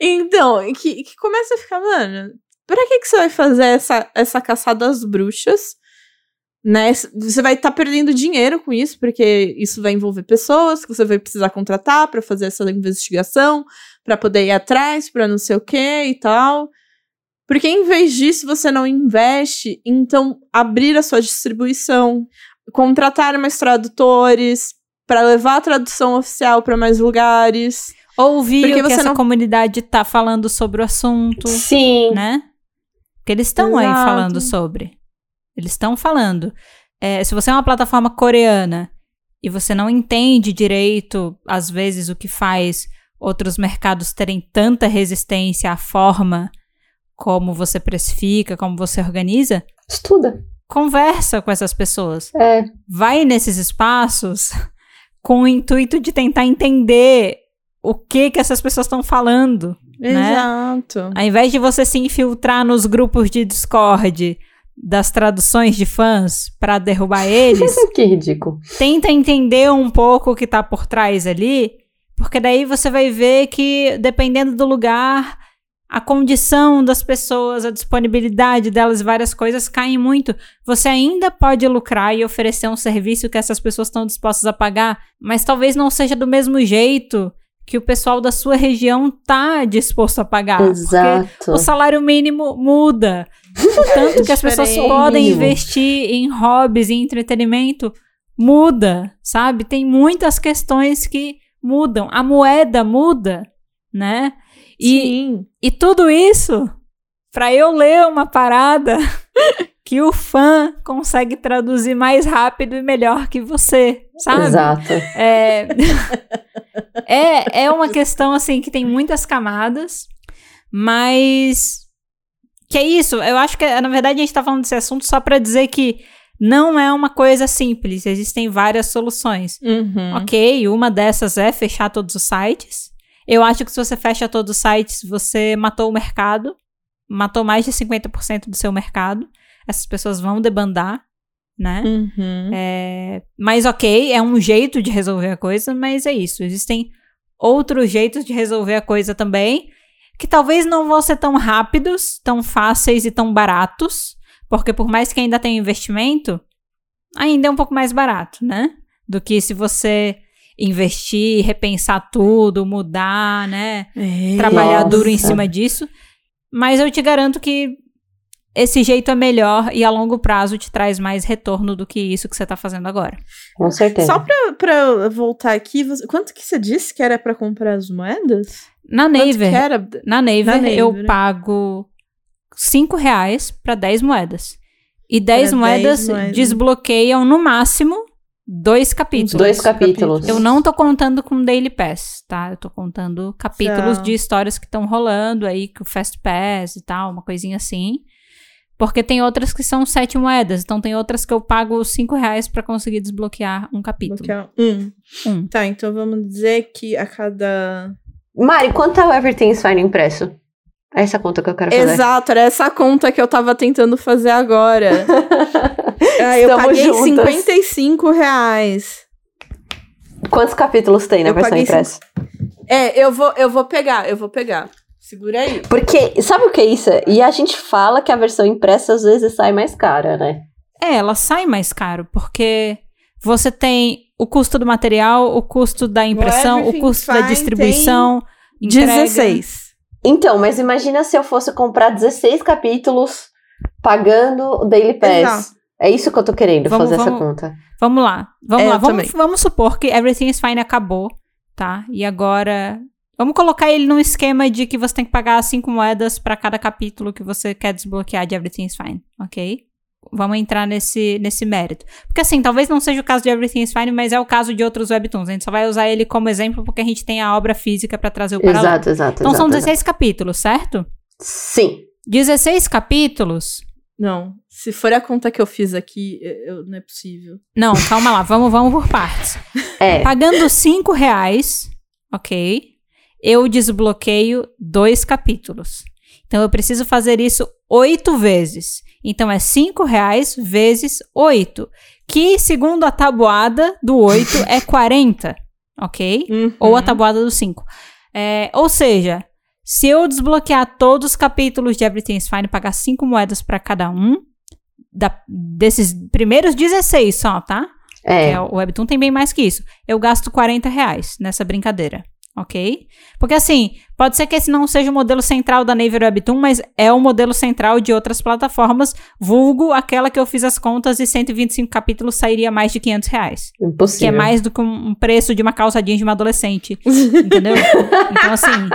então, que, que começa a ficar, mano, pra que, que você vai fazer essa, essa caçada às bruxas? Né? Você vai estar perdendo dinheiro com isso, porque isso vai envolver pessoas que você vai precisar contratar pra fazer essa investigação, pra poder ir atrás, pra não sei o que e tal. Porque em vez disso, você não investe, então abrir a sua distribuição, contratar mais tradutores, pra levar a tradução oficial pra mais lugares.
Ouvir
Porque
o que essa
não-
comunidade tá falando sobre o assunto.
Sim.
né? Porque eles estão aí falando sobre. Eles estão falando. É, se você é uma plataforma coreana e você não entende direito, às vezes, o que faz outros mercados terem tanta resistência à forma como você precifica, como você organiza,
Estuda.
conversa com essas pessoas.
É.
Vai nesses espaços com o intuito de tentar entender o que que essas pessoas estão falando. Né?
Exato.
Ao invés de você se infiltrar nos grupos de Discord das traduções de fãs pra derrubar eles,
que ridículo.
tenta entender um pouco o que tá por trás ali, porque daí você vai ver que dependendo do lugar, a condição das pessoas, a disponibilidade delas, várias coisas caem muito. Você ainda pode lucrar e oferecer um serviço que essas pessoas estão dispostas a pagar, mas talvez não seja do mesmo jeito que o pessoal da sua região tá disposto a pagar. Porque
Exato.
o salário mínimo muda. O tanto que as pessoas podem investir em hobbies e entretenimento muda, sabe? Tem muitas questões que mudam. A moeda muda, né? E,
Sim.
e tudo isso pra eu ler uma parada que o fã consegue traduzir mais rápido e melhor que você, sabe?
Exato.
É, é, é uma questão, assim, que tem muitas camadas, mas. Que é isso, eu acho que, na verdade, a gente tá falando desse assunto só pra dizer que não é uma coisa simples, existem várias soluções.
Uhum.
Ok, uma dessas é fechar todos os sites. Eu acho que se você fecha todos os sites, você matou o mercado, matou mais de 50% do seu mercado. Essas pessoas vão debandar, né?
Uhum.
É, mas ok, é um jeito de resolver a coisa, mas é isso. Existem outros jeitos de resolver a coisa também, que talvez não vão ser tão rápidos, tão fáceis e tão baratos, porque por mais que ainda tenha investimento, ainda é um pouco mais barato, né? Do que se você investir, repensar tudo, mudar, né?
É.
Trabalhar
Nossa.
duro em cima disso. Mas eu te garanto que esse jeito é melhor e a longo prazo te traz mais retorno do que isso que você tá fazendo agora.
Com certeza.
Só pra, pra eu voltar aqui, você- quanto que você disse que era pra comprar as moedas?
Na Naver,
que era?
na Naver,
Na Naver,
eu
né?
pago 5 reais pra 10 moedas. E 10
Pra 10
moedas
moedas.
desbloqueiam no máximo dois capítulos.
Dois capítulos.
Eu não tô contando com Daily Pass, tá? Eu tô contando capítulos de histórias que estão rolando aí, com o Fast Pass e tal, uma coisinha assim. Porque tem outras que são sete moedas. Então tem outras que eu pago cinco reais pra conseguir desbloquear um capítulo.
Bloquear um.
Um.
Tá, então vamos dizer que a cada.
Mari, quanto é o Everything's Fine impresso? É essa conta que eu quero fazer.
Exato, era essa conta que eu tava tentando fazer agora. Ah, eu paguei
juntas.
55 reais.
Quantos capítulos tem na
Eu
versão impressa?
É, eu vou, eu vou pegar, eu vou pegar. Segura aí.
Porque, sabe o que é isso? E a gente fala que a versão impressa às vezes sai mais cara, né?
É, ela sai mais caro, porque você tem o custo do material, o custo da impressão, o custo da distribuição, entrega.
16.
Então, mas imagina se eu fosse comprar 16 capítulos pagando o Daily Pass.
Exato.
É isso que eu tô querendo
Vamos-
fazer essa
vamos-
conta.
Vamos lá, vamos
É,
lá. Vamos, vamos supor que Everything is Fine acabou, tá? E agora. Vamos colocar ele num esquema de que você tem que pagar cinco moedas pra cada capítulo que você quer desbloquear de Everything is Fine, ok? Vamos entrar nesse, nesse mérito. Porque assim, talvez não seja o caso de Everything is Fine, mas é o caso de outros webtoons. A gente só vai usar ele como exemplo porque a gente tem a obra física pra trazer o paralelo.
Exato, exato.
Então
exato,
são
exato.
16 capítulos, certo?
Sim.
16 capítulos.
Não, se for a conta que eu fiz aqui, eu- não é possível.
Não, calma lá, vamos, vamos por partes.
É.
Pagando 5 reais, ok? Eu desbloqueio dois capítulos. Então eu preciso fazer isso oito vezes. Então é 5 reais vezes 8. Que, segundo a tabuada do 8, é 40. Ok? Ou a
Uhum.
tabuada do 5. É, ou seja, se eu desbloquear todos os capítulos de Everything's Fine e pagar 5 moedas pra cada um, da- desses primeiros 16 só, tá?
É.
É, o Webtoon tem bem mais que isso. Eu gasto 40 reais nessa brincadeira, ok? Porque assim, pode ser que esse não seja o modelo central da Naver Webtoon, mas é o modelo central de outras plataformas, vulgo aquela que eu fiz as contas e 125 capítulos sairia mais de 500 reais.
Impossível.
Que é mais do que um preço de uma calça jeans de uma adolescente, entendeu? Então assim,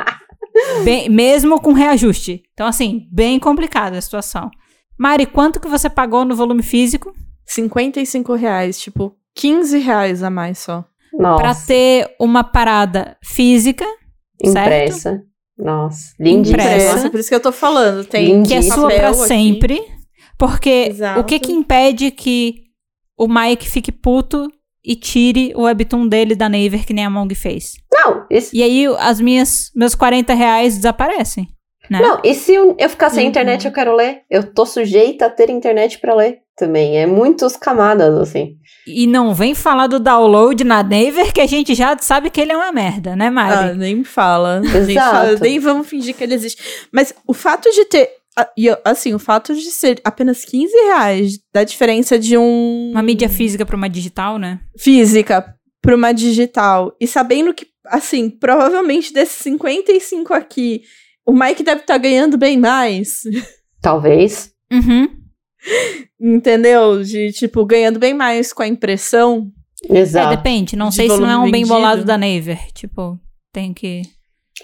bem- mesmo com reajuste. Então assim, bem complicada a situação. Mari, quanto que você pagou no volume físico?
55 reais, tipo, 15 reais a mais só.
Pra ter uma parada física, certo?
Impressa. Nossa. Lindíssima.
Impressa.
Nossa, por isso que eu tô falando. Tem
que é sua
aqui.
sempre. Porque
Exato.
o que que impede que o Mike fique puto e tire o webtoon dele da Naver que nem a Mong fez?
Não, isso,
E aí as minhas meus 40 reais desaparecem, né?
não, e se eu, eu ficar sem
Uhum.
internet eu quero ler? Eu tô sujeita a ter internet pra ler também. É muitas camadas, assim.
E não vem falar do download na Naver que a gente já sabe que ele é uma merda, né,
Ah,
Mari?
nem me fala. Fala, nem vamos fingir que ele existe. Mas o fato de ter. ah, e assim, o fato de ser apenas 15 reais da diferença de um.
Uma mídia física pra uma digital, né?
física para uma digital. E sabendo que, assim, provavelmente desses 55 aqui, o Mike deve estar ganhando bem mais.
Talvez.
Uhum.
Entendeu? De, tipo, ganhando bem mais com a impressão.
É,
Exato.
depende. Não
De
sei se não é um
volume
bem
vendido.
bolado da Naver. Tipo, tem que.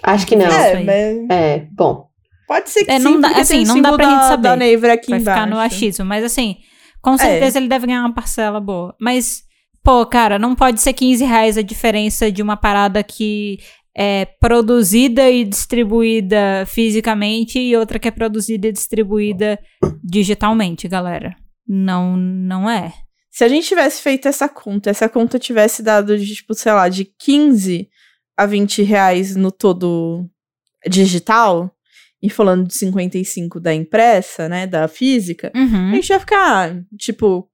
Acho que não.
É,
É,
mas
bom.
pode ser que
É,
sim,
não dá-
porque
assim, não dá pra gente
da-
saber.
Da Naver aqui
vai
embaixo.
ficar no achismo. Mas assim, com
É.
certeza ele deve ganhar uma parcela boa. Mas, pô, cara, não pode ser 15 reais a diferença de uma parada que é produzida e distribuída fisicamente e outra que é produzida e distribuída digitalmente, galera. Não, não é.
Se a gente tivesse feito essa conta, essa conta tivesse dado de, tipo, sei lá, de 15 a 20 reais no todo digital, e falando de 55 da impressa, né, da física, a
Uhum,
gente ia ficar, tipo,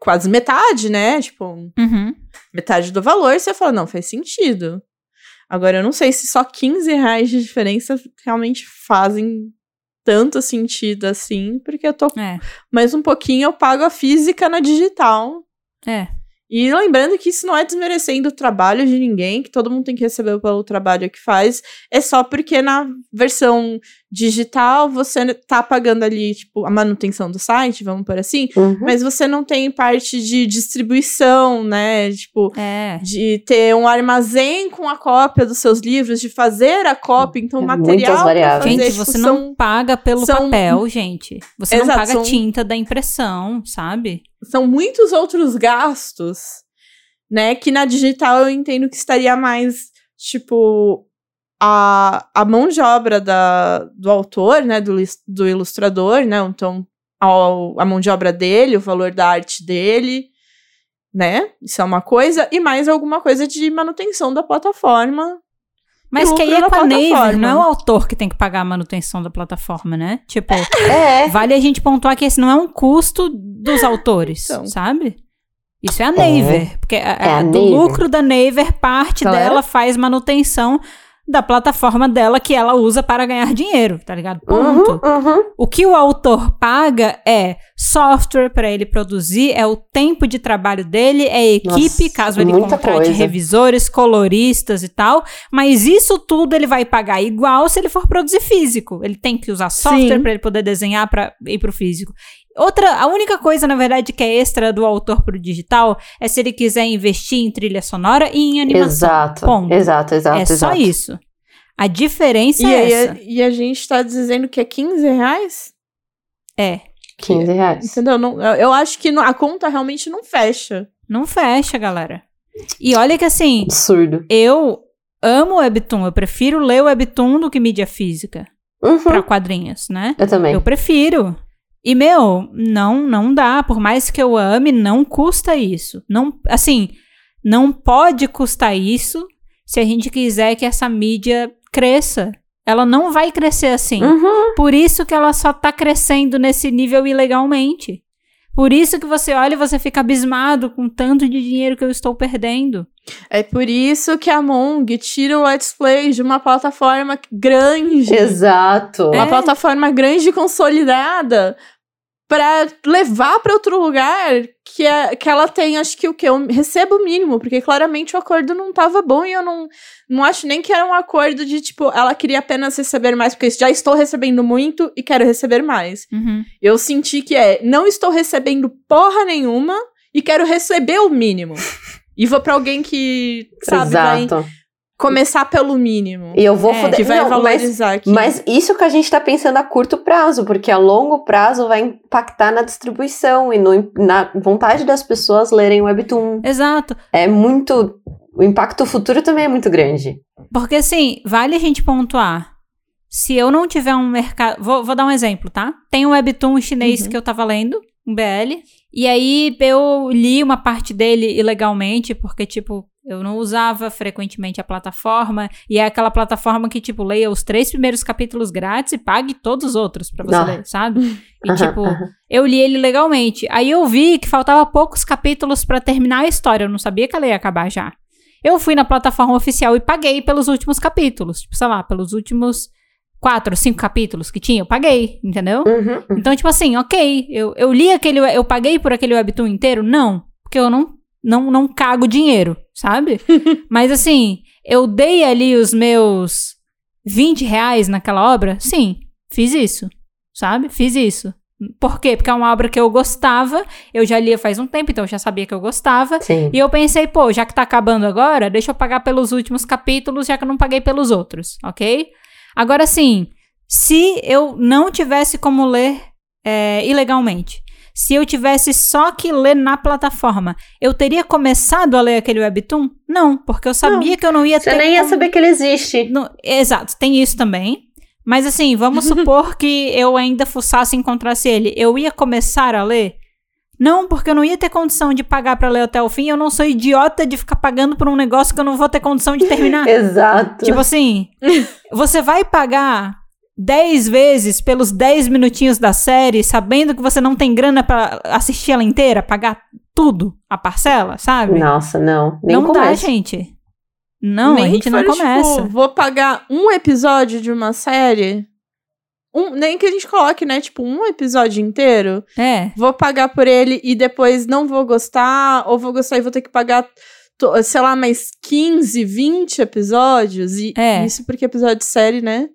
quase metade, né? Tipo,
uhum.
metade do valor. Você fala, não, faz sentido. Agora, eu não sei se só 15 reais de diferença realmente fazem tanto sentido assim, porque eu tô
É,
mais um pouquinho, eu pago a física na digital.
é.
E lembrando que isso não é desmerecendo o trabalho de ninguém, que todo mundo tem que receber pelo trabalho que faz. É só porque na versão digital você tá pagando ali, tipo, a manutenção do site, vamos por assim,
Uhum.
mas você não tem parte de distribuição, né? Tipo,
É.
de ter um armazém com a cópia dos seus livros, de fazer a cópia, então
É
material fazer,
Gente,
tipo,
você
são,
não paga pelo
são-
papel, gente. Você não
Exato,
paga
são-
tinta da impressão, sabe?
São muitos outros gastos, né? Que na digital eu entendo que estaria mais, tipo, a, a mão de obra da, do autor, né? Do, do ilustrador, né? Então, a mão de obra dele, o valor da arte dele, né? Isso é uma coisa. E mais alguma coisa de manutenção da plataforma.
Mas que aí é com a
plataforma.
não é o autor que tem que pagar a manutenção da plataforma, né? Tipo,
É.
vale a gente pontuar que esse não é um custo dos autores,
Então.
sabe? Isso é a Naver, porque a-
É a
do
Naver.
lucro da Naver, parte
Galera?
dela faz manutenção da plataforma dela que ela usa para ganhar dinheiro, tá ligado? Ponto.
Uhum, uhum.
O que o autor paga é software para ele produzir, é o tempo de trabalho dele, é equipe,
Nossa,
caso ele contrate
coisa.
revisores, coloristas e tal. Mas isso tudo ele vai pagar igual se ele for produzir físico. Ele tem que usar software para ele poder desenhar para ir pro físico. Outra, a única coisa, na verdade, que é extra do autor pro digital é se ele quiser investir em trilha sonora e em animação.
Exato.
Ponto.
Exato, exato,
é só
exato.
isso. A diferença
E,
é
aí,
essa.
e a gente tá dizendo que é 15 reais?
É.
15 reais.
Entendeu? Não, eu, eu acho que a conta realmente não fecha.
Não fecha, galera. E olha que assim,
Absurdo.
eu amo Webtoon. Eu prefiro ler Webtoon do que mídia física
Uhum.
pra quadrinhos, né?
Eu também.
Eu prefiro. E, meu, não, não dá. Por mais que eu ame, não custa isso. Não, assim, não pode custar isso se a gente quiser que essa mídia cresça. Ela não vai crescer assim.
Uhum.
Por isso que ela só tá crescendo nesse nível ilegalmente. Por isso que você olha e você fica abismado com o tanto de dinheiro que eu estou perdendo.
É por isso que a Mong tira o Let's Play de uma plataforma grande.
Exato.
É.
Uma plataforma grande e consolidada pra levar pra outro lugar que, é, que ela tem, acho que o que? Eu recebo o mínimo, porque claramente o acordo não tava bom e eu não, não acho nem que era um acordo de, tipo, ela queria apenas receber mais, porque já estou recebendo muito e quero receber mais.
Uhum.
Eu senti que é, não estou recebendo porra nenhuma e quero receber o mínimo. E vou pra alguém que, sabe, vai
Exato.
Começar pelo mínimo.
E eu vou
É,
foder.
Que vai
Não, mas,
valorizar aqui.
mas isso que a gente tá pensando a curto prazo, porque a longo prazo vai impactar na distribuição e no, na vontade das pessoas lerem o Webtoon.
Exato.
É muito. O impacto futuro também é muito grande.
Porque assim, vale a gente pontuar. Se eu não tiver um mercado. Vou, vou dar um exemplo, tá? Tem um webtoon chinês
Uhum.
que eu tava lendo, um BL. E aí eu li uma parte dele ilegalmente, porque, tipo, eu não usava frequentemente a plataforma. E é aquela plataforma que, tipo, leia os três primeiros capítulos grátis e pague todos os outros pra você
Ah.
ler, sabe? E, tipo, eu li ele legalmente. Aí eu vi que faltava poucos capítulos pra terminar a história. Eu não sabia que ela ia acabar já. Eu fui na plataforma oficial e paguei pelos últimos capítulos. Tipo, sei lá, pelos últimos quatro, cinco capítulos que tinha, eu paguei, entendeu?
Uhum, uhum.
Então, tipo assim, ok, eu, eu li aquele. Eu paguei por aquele webtoon inteiro? Não. Porque eu não, não, não cago dinheiro, sabe? Mas assim, eu dei ali os meus 20 reais naquela obra? Sim, fiz isso, sabe? Fiz isso. Por quê? Porque é uma obra que eu gostava, eu já lia faz um tempo, então eu já sabia que eu gostava.
Sim.
E eu pensei, pô, já que tá acabando agora, deixa eu pagar pelos últimos capítulos, já que eu não paguei pelos outros, ok? Agora sim, se eu não tivesse como ler é, ilegalmente, se eu tivesse só que ler na plataforma, eu teria começado a ler aquele webtoon? Não, porque eu sabia que eu não ia
Você
ter.
nem ia
como-
saber que ele existe.
não, exato, tem isso também. Mas assim, vamos supor que eu ainda fuçasse e encontrasse ele. Eu ia começar a ler? Não, porque eu não ia ter condição de pagar pra ler até o fim. Eu não sou idiota de ficar pagando por um negócio que eu não vou ter condição de terminar.
Exato.
tipo assim, você vai pagar 10 vezes pelos 10 minutinhos da série, sabendo que você não tem grana pra assistir ela inteira, pagar tudo, a parcela, sabe?
Nossa, não. Nem
não dá,
começa.
gente. Não,
Nem
a gente
que
não
for,
começa.
Tipo, vou pagar um episódio de uma série. Um, nem que a gente coloque, né? Tipo, um episódio inteiro.
É.
Vou pagar por ele e depois não vou gostar. Ou vou gostar e vou ter que pagar, to- sei lá, mais 15, 20 episódios. E
É.
isso porque episódio de série, né?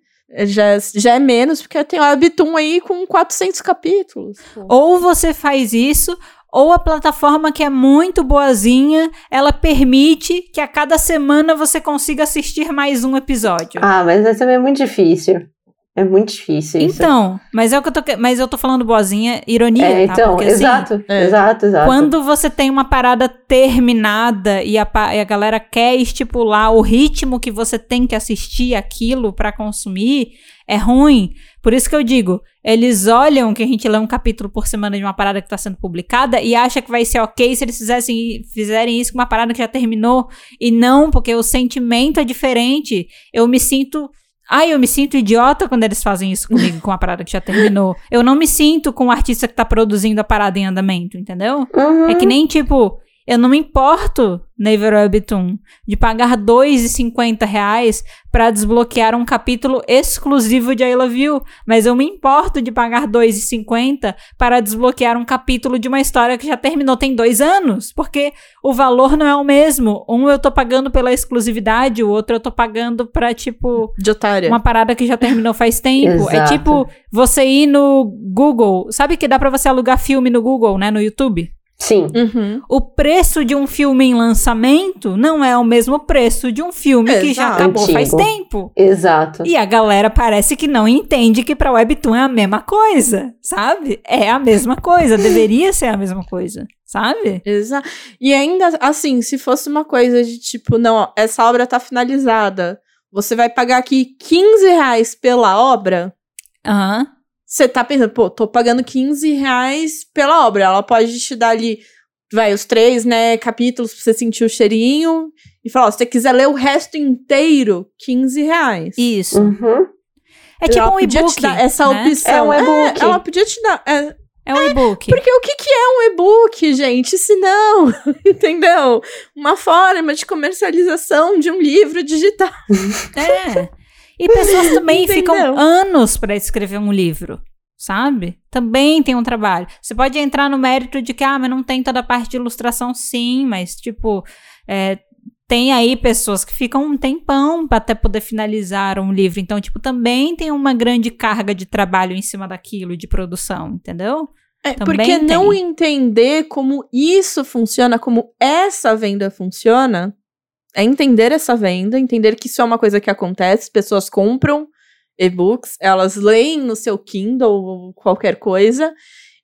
Já, já é menos, porque tem o Webtoon aí com 400 capítulos.
Ou você faz isso, ou a plataforma que é muito boazinha, ela permite que a cada semana você consiga assistir mais um episódio.
Ah, mas essa também é muito difícil. É muito difícil isso.
Então, mas é o que eu tô, mas eu tô falando boazinha, ironia,
é,
tá?
então,
Porque, assim,
exato,
é.
exato, exato.
Quando você tem uma parada terminada e a, e a galera quer estipular o ritmo que você tem que assistir aquilo pra consumir, é ruim. Por isso que eu digo, eles olham que a gente lê um capítulo por semana de uma parada que tá sendo publicada e acha que vai ser ok se eles fizessem, fizerem isso com uma parada que já terminou. E não, porque o sentimento é diferente. Eu me sinto. Ai, eu me sinto idiota quando eles fazem isso comigo com a parada que já terminou. Eu não me sinto com o artista que tá produzindo a parada em andamento, entendeu?
Uhum.
É que nem tipo, eu não me importo, Never Webtoon, de pagar 2,50 reais pra desbloquear um capítulo exclusivo de I Love You, mas eu me importo de pagar R$ 2,50 para desbloquear um capítulo de uma história que já terminou tem dois anos, porque o valor não é o mesmo. Um eu tô pagando pela exclusividade, o outro eu tô pagando pra, tipo,
De otária.
uma parada que já terminou faz tempo. É tipo você ir no Google. Sabe que dá pra você alugar filme no Google, né? No YouTube?
Sim.
Uhum.
O preço de um filme em lançamento não é o mesmo preço de um filme que já
Exato.
acabou faz
Antigo.
tempo.
Exato.
E a galera parece que não entende que pra Webtoon é a mesma coisa, sabe? É a mesma coisa, deveria ser a mesma coisa, sabe?
Exato. E ainda assim, se fosse uma coisa de tipo, não, essa obra tá finalizada, você vai pagar aqui 15 reais pela obra,
Aham.
Você tá pensando, pô, tô pagando 15 reais pela obra. Ela pode te dar ali, vai, os três, né, capítulos pra você sentir o cheirinho e falar, ó, se você quiser ler o resto inteiro, 15 reais.
Isso.
Uhum.
É tipo
ela
um e-book.
essa
né?
opção.
É um e-book.
ela podia te dar. é,
É um e-book.
Porque o que, que é um e-book, gente? Se não, entendeu? Uma forma de comercialização de um livro digital.
É. E pessoas também ficam anos pra escrever um livro, sabe? Também tem um trabalho. Você pode entrar no mérito de que, ah, mas não tem toda a parte de ilustração, sim, mas, tipo, é, tem aí pessoas que ficam um tempão pra até poder finalizar um livro. Então, tipo, também tem uma grande carga de trabalho em cima daquilo, de produção, entendeu?
É,
Também
porque não
tem.
entender como isso funciona, como essa venda funciona, é entender essa venda, entender que isso é uma coisa que acontece, pessoas compram e-books, elas leem no seu Kindle ou qualquer coisa.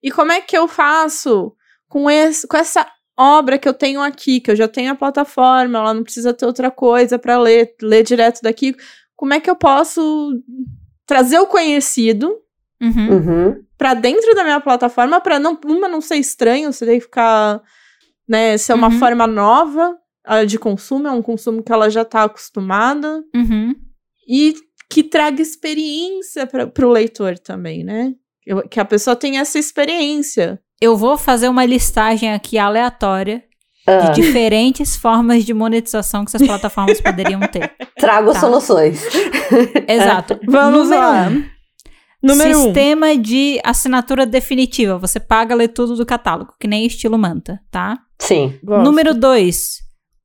E como é que eu faço com, esse, com essa obra que eu tenho aqui, que eu já tenho a plataforma, ela não precisa ter outra coisa para ler, ler direto daqui. Como é que eu posso trazer o conhecido
Uhum.
Uhum.
pra dentro da minha plataforma para não uma não ser estranho, você tem que ficar, né, ser uma
Uhum.
forma nova de consumo, é um consumo que ela já tá acostumada
Uhum.
e que traga experiência para pro leitor também, né? Eu- que a pessoa tenha essa experiência.
Eu vou fazer uma listagem aqui aleatória
Ah,
de diferentes formas de monetização que essas plataformas poderiam ter.
trago
Tá.
soluções.
Exato.
Vamos
Número
lá.
um,
Número um.
Sistema de assinatura definitiva. Você paga ler tudo do catálogo, que nem estilo manta, tá?
Sim,
Gosto.
Número dois,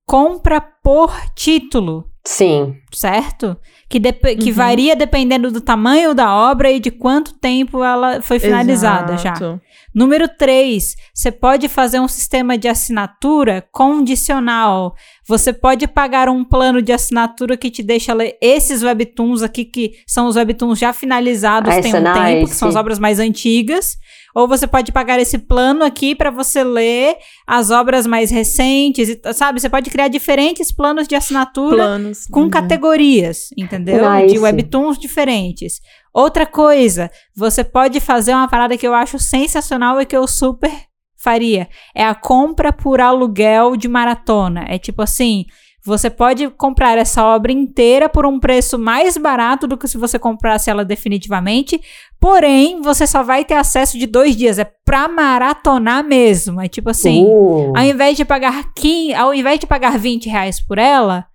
compra por título,
sim.
certo? Que, que
Uhum.
varia dependendo do tamanho da obra e de quanto tempo ela foi finalizada já.
Exato.
Número 3, você pode fazer um sistema de assinatura condicional. Você pode pagar um plano de assinatura que te deixa ler esses webtoons aqui, que são os webtoons já finalizados
Ah,
tem um
é
tempo,
nice.
que são as obras mais antigas. Ou você pode pagar esse plano aqui para você ler as obras mais recentes, e- sabe? Você pode criar diferentes planos de assinatura
Planos.
com
Uhum.
categorias, entendeu?
Nice.
De webtoons diferentes. Outra coisa, você pode fazer uma parada que eu acho sensacional e que eu super faria. É a compra por aluguel de maratona. É tipo assim, você pode comprar essa obra inteira por um preço mais barato do que se você comprasse ela definitivamente. Porém, você só vai ter acesso de dois dias. É pra maratonar mesmo. É tipo assim.
Uh,
Ao invés de pagar 15, ao invés de pagar 20 reais por ela,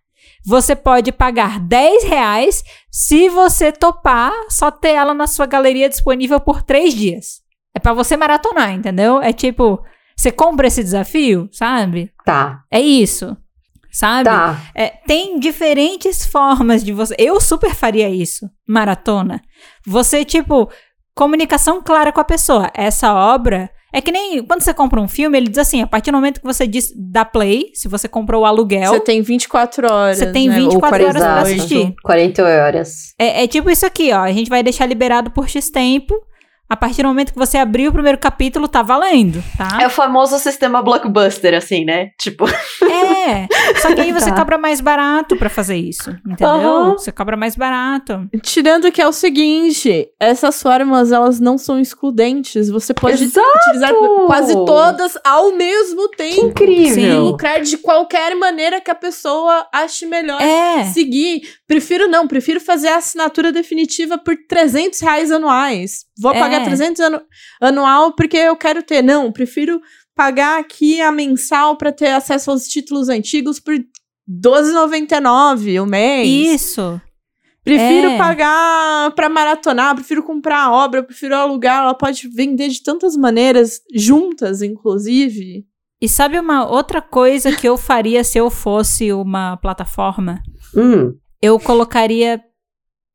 você pode pagar 10 reais se você topar só ter ela na sua galeria disponível por três dias. É pra você maratonar, entendeu? É tipo, você compra esse desafio, sabe?
tá,
É isso. Sabe?
tá.
É, tem diferentes formas de você. Eu super faria isso, maratona. Você, tipo, comunicação clara com a pessoa. Essa obra É que nem quando você compra um filme, ele diz assim: a partir do momento que você diz dá play, se você comprou o aluguel.
Você tem 24 horas.
Você tem
né?
24 horas pra
Exato.
assistir.
40 horas.
É, é tipo isso aqui, ó. A gente vai deixar liberado por X tempo. A partir do momento que você abrir o primeiro capítulo, tá valendo, tá?
É o famoso sistema blockbuster, assim, né? Tipo.
É. Só que aí você
Tá.
cobra mais barato pra fazer isso, entendeu?
Aham.
Você cobra mais barato.
Tirando que é o seguinte, essas formas, elas não são excludentes. Você pode
Exato!
utilizar quase todas ao mesmo
Que
tempo.
incrível!
Lucrar de qualquer maneira que a pessoa ache melhor
É.
seguir. Prefiro não, prefiro fazer a assinatura definitiva por 300 reais anuais. Vou
É.
pagar 300 anu anual porque eu quero ter. Não, prefiro pagar aqui a mensal para ter acesso aos títulos antigos por 12,99 o mês.
Isso.
Prefiro
É.
pagar pra maratonar, prefiro comprar a obra, prefiro alugar. Ela pode vender de tantas maneiras, juntas, inclusive.
E sabe uma outra coisa que eu faria se eu fosse uma plataforma?
Hum.
Eu colocaria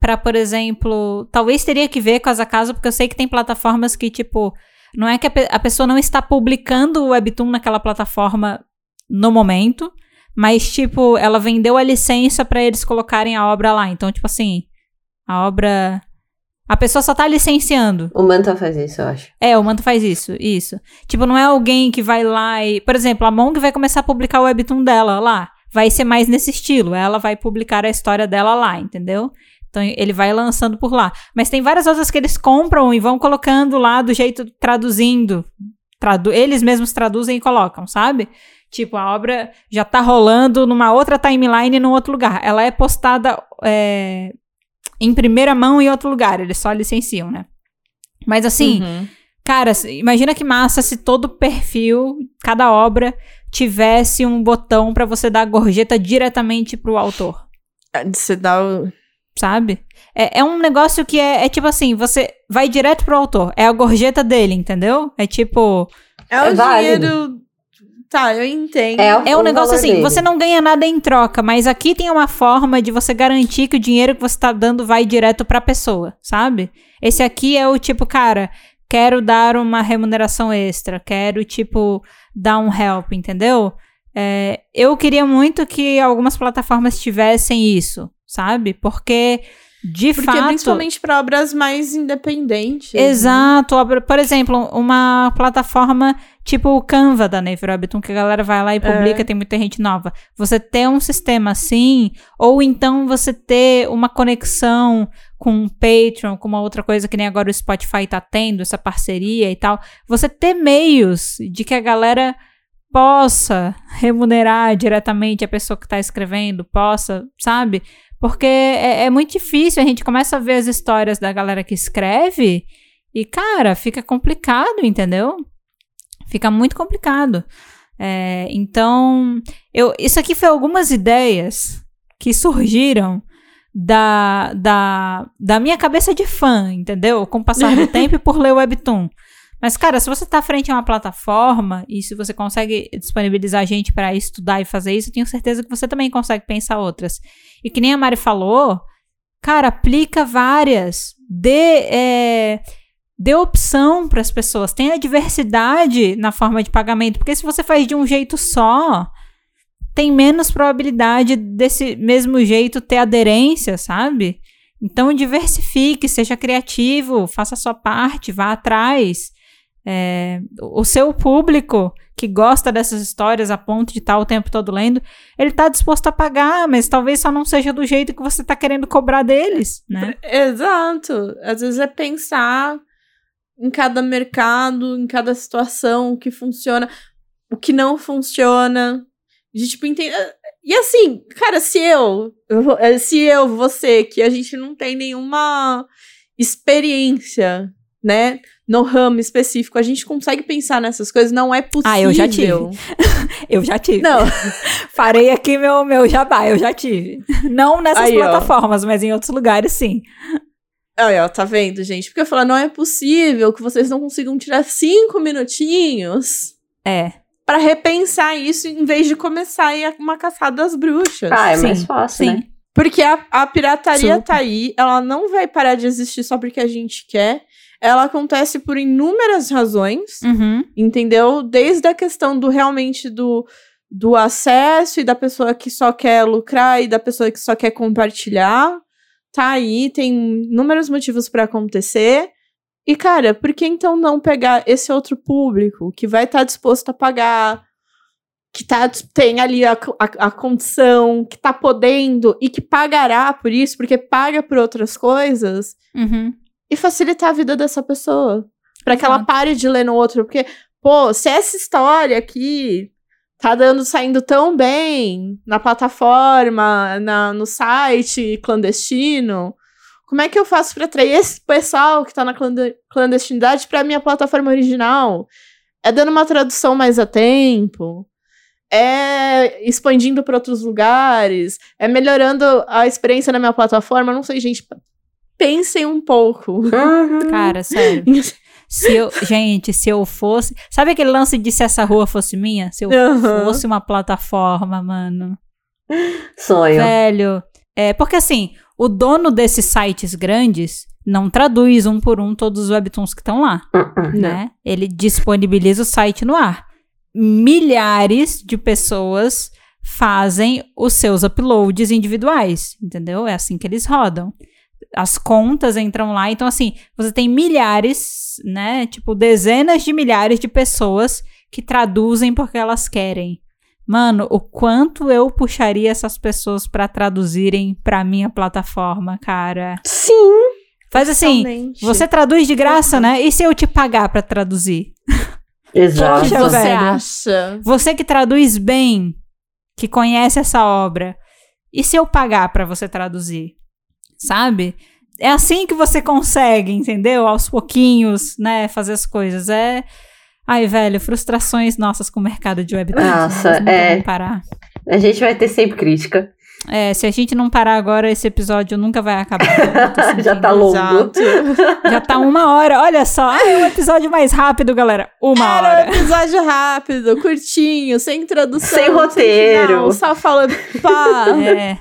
pra, por exemplo, talvez teria que ver casa a casa, porque eu sei que tem plataformas que, tipo, não é que a, pe- a pessoa não está publicando o webtoon naquela plataforma no momento, mas, tipo, ela vendeu a licença pra eles colocarem a obra lá. Então, tipo assim, a obra. A pessoa só tá licenciando.
O Manta faz isso, eu acho.
É, o Manto faz isso, isso. Tipo, não é alguém que vai lá e. Por exemplo, a Monk vai começar a publicar o webtoon dela lá. Vai ser mais nesse estilo. Ela vai publicar a história dela lá, entendeu? Então ele vai lançando por lá. Mas tem várias outras que eles compram e vão colocando lá do jeito traduzindo. Tradu eles mesmos traduzem e colocam, sabe? Tipo, a obra já tá rolando numa outra timeline num outro lugar. Ela é postada é, em primeira mão em outro lugar. Eles só licenciam, né? Mas assim,
Uhum.
Cara, imagina que massa se todo perfil, cada obra, tivesse um botão pra você dar gorjeta diretamente pro autor,
Você dá o.
sabe? É, é um negócio que é, é tipo assim, você vai direto pro autor, é a gorjeta dele, entendeu? É tipo,
É, o
É válido.
dinheiro. Tá, eu entendo.
É o-
é um negócio assim,
dele.
você não ganha nada em troca, mas aqui tem uma forma de você garantir que o dinheiro que você tá dando vai direto pra pessoa, sabe? Esse aqui é o tipo, cara, quero dar uma remuneração extra, quero, tipo, dar um help, entendeu? É, eu queria muito que algumas plataformas tivessem isso, sabe? Porque, de
Porque
fato.
principalmente pra obras mais independentes. né?
Exato. obra- Por exemplo, uma plataforma tipo o Canva da Neve Webtoon, que a galera vai lá e publica,
É.
tem muita gente nova. Você ter um sistema assim, ou então você ter uma conexão com o Patreon, com uma outra coisa que nem agora o Spotify tá tendo, essa parceria e tal. Você ter meios de que a galera possa remunerar diretamente a pessoa que tá escrevendo, possa, sabe? Porque é, é muito difícil, a gente começa a ver as histórias da galera que escreve e, cara, fica complicado, entendeu? Fica muito complicado. É, então, eu, isso aqui foi algumas ideias que surgiram da, da, da minha cabeça de fã, entendeu? Com o passar do tempo e por ler o Webtoon. Mas, cara, se você tá frente a uma plataforma e se você consegue disponibilizar gente para estudar e fazer isso, eu tenho certeza que você também consegue pensar outras. E que nem a Mari falou, cara, aplica várias. Dê, é, dê opção para as pessoas. Tenha diversidade na forma de pagamento. Porque se você faz de um jeito só, tem menos probabilidade desse mesmo jeito ter aderência, sabe? Então diversifique, seja criativo, faça a sua parte, vá atrás. É, o seu público que gosta dessas histórias a ponto de estar o tempo todo lendo, ele está disposto a pagar, mas talvez só não seja do jeito que você está querendo cobrar deles, né?
Exato. Às vezes é pensar em cada mercado, em cada situação, o que funciona, o que não funciona. De tipo, entender. E assim, cara, se eu, eu- se eu, você, que a gente não tem nenhuma experiência, né, no ramo específico, a gente consegue pensar nessas coisas, não é possível.
Ah, eu já tive. Eu já tive.
Não,
Farei aqui meu, meu jabá, eu já tive. Não nessas
Aí, ó.
plataformas, mas em outros lugares sim.
Aí, ó, tá vendo, gente? Porque eu falo, não é possível que vocês não consigam tirar cinco minutinhos
É.
pra repensar isso em vez de começar aí uma caçada às bruxas.
Ah, é
Sim,
mais fácil,
Sim.
né?
Porque a, a pirataria
Super.
tá aí, ela não vai parar de existir só porque a gente quer. ela acontece por inúmeras razões,
Uhum.
entendeu? Desde a questão do realmente do, do acesso e da pessoa que só quer lucrar e da pessoa que só quer compartilhar. Tá aí, tem inúmeros motivos para acontecer. E, cara, por que então não pegar esse outro público que vai estar disposto a pagar, que tá, tem ali a, a, a condição, que tá podendo e que pagará por isso, porque paga por outras coisas,
Uhum.
e facilitar a vida dessa pessoa. Pra que ela pare de ler no outro. Porque, pô, se essa história aqui tá dando, saindo tão bem na plataforma, na, no site clandestino, como é que eu faço pra atrair esse pessoal que tá na clande- clandestinidade pra minha plataforma original? É dando uma tradução mais a tempo? É expandindo para outros lugares? É melhorando a experiência na minha plataforma? Não sei, gente. Pensem um pouco.
Uhum.
Cara, sério. Se eu, gente, se eu fosse. Sabe aquele lance de se essa rua fosse minha? Se eu
Aham.
fosse uma plataforma, mano.
Sonho.
Velho. É, porque assim, o dono desses sites grandes não traduz um por um todos os webtoons que estão lá,
Uhum.
né? Ele disponibiliza o site no ar. Milhares de pessoas fazem os seus uploads individuais, entendeu? É assim que eles rodam. As contas entram lá, então assim, você tem milhares, né? Tipo, dezenas de milhares de pessoas que traduzem porque elas querem. Mano, o quanto eu puxaria essas pessoas pra traduzirem pra minha plataforma, cara.
Sim.
Faz assim,
Totalmente.
você traduz de graça, né? E se eu te pagar pra traduzir?
Exato.
Poxa,
você
velho.
acha?
Você que traduz bem, que conhece essa obra, e se eu pagar pra você traduzir? Sabe? É assim que você consegue, entendeu? Aos pouquinhos, né? Fazer as coisas. É. Ai, velho, frustrações nossas com o mercado de webtoons.
Nossa,
nós nunca
é.
parar.
A gente vai ter sempre crítica.
É, se a gente não parar agora, esse episódio nunca vai acabar.
Já tá longo.
Exato.
Já tá uma hora. Olha só. É um episódio mais rápido, galera. Uma
Era
hora.
um episódio rápido, curtinho, sem introdução.
Sem roteiro.
final, só falando pá.
É.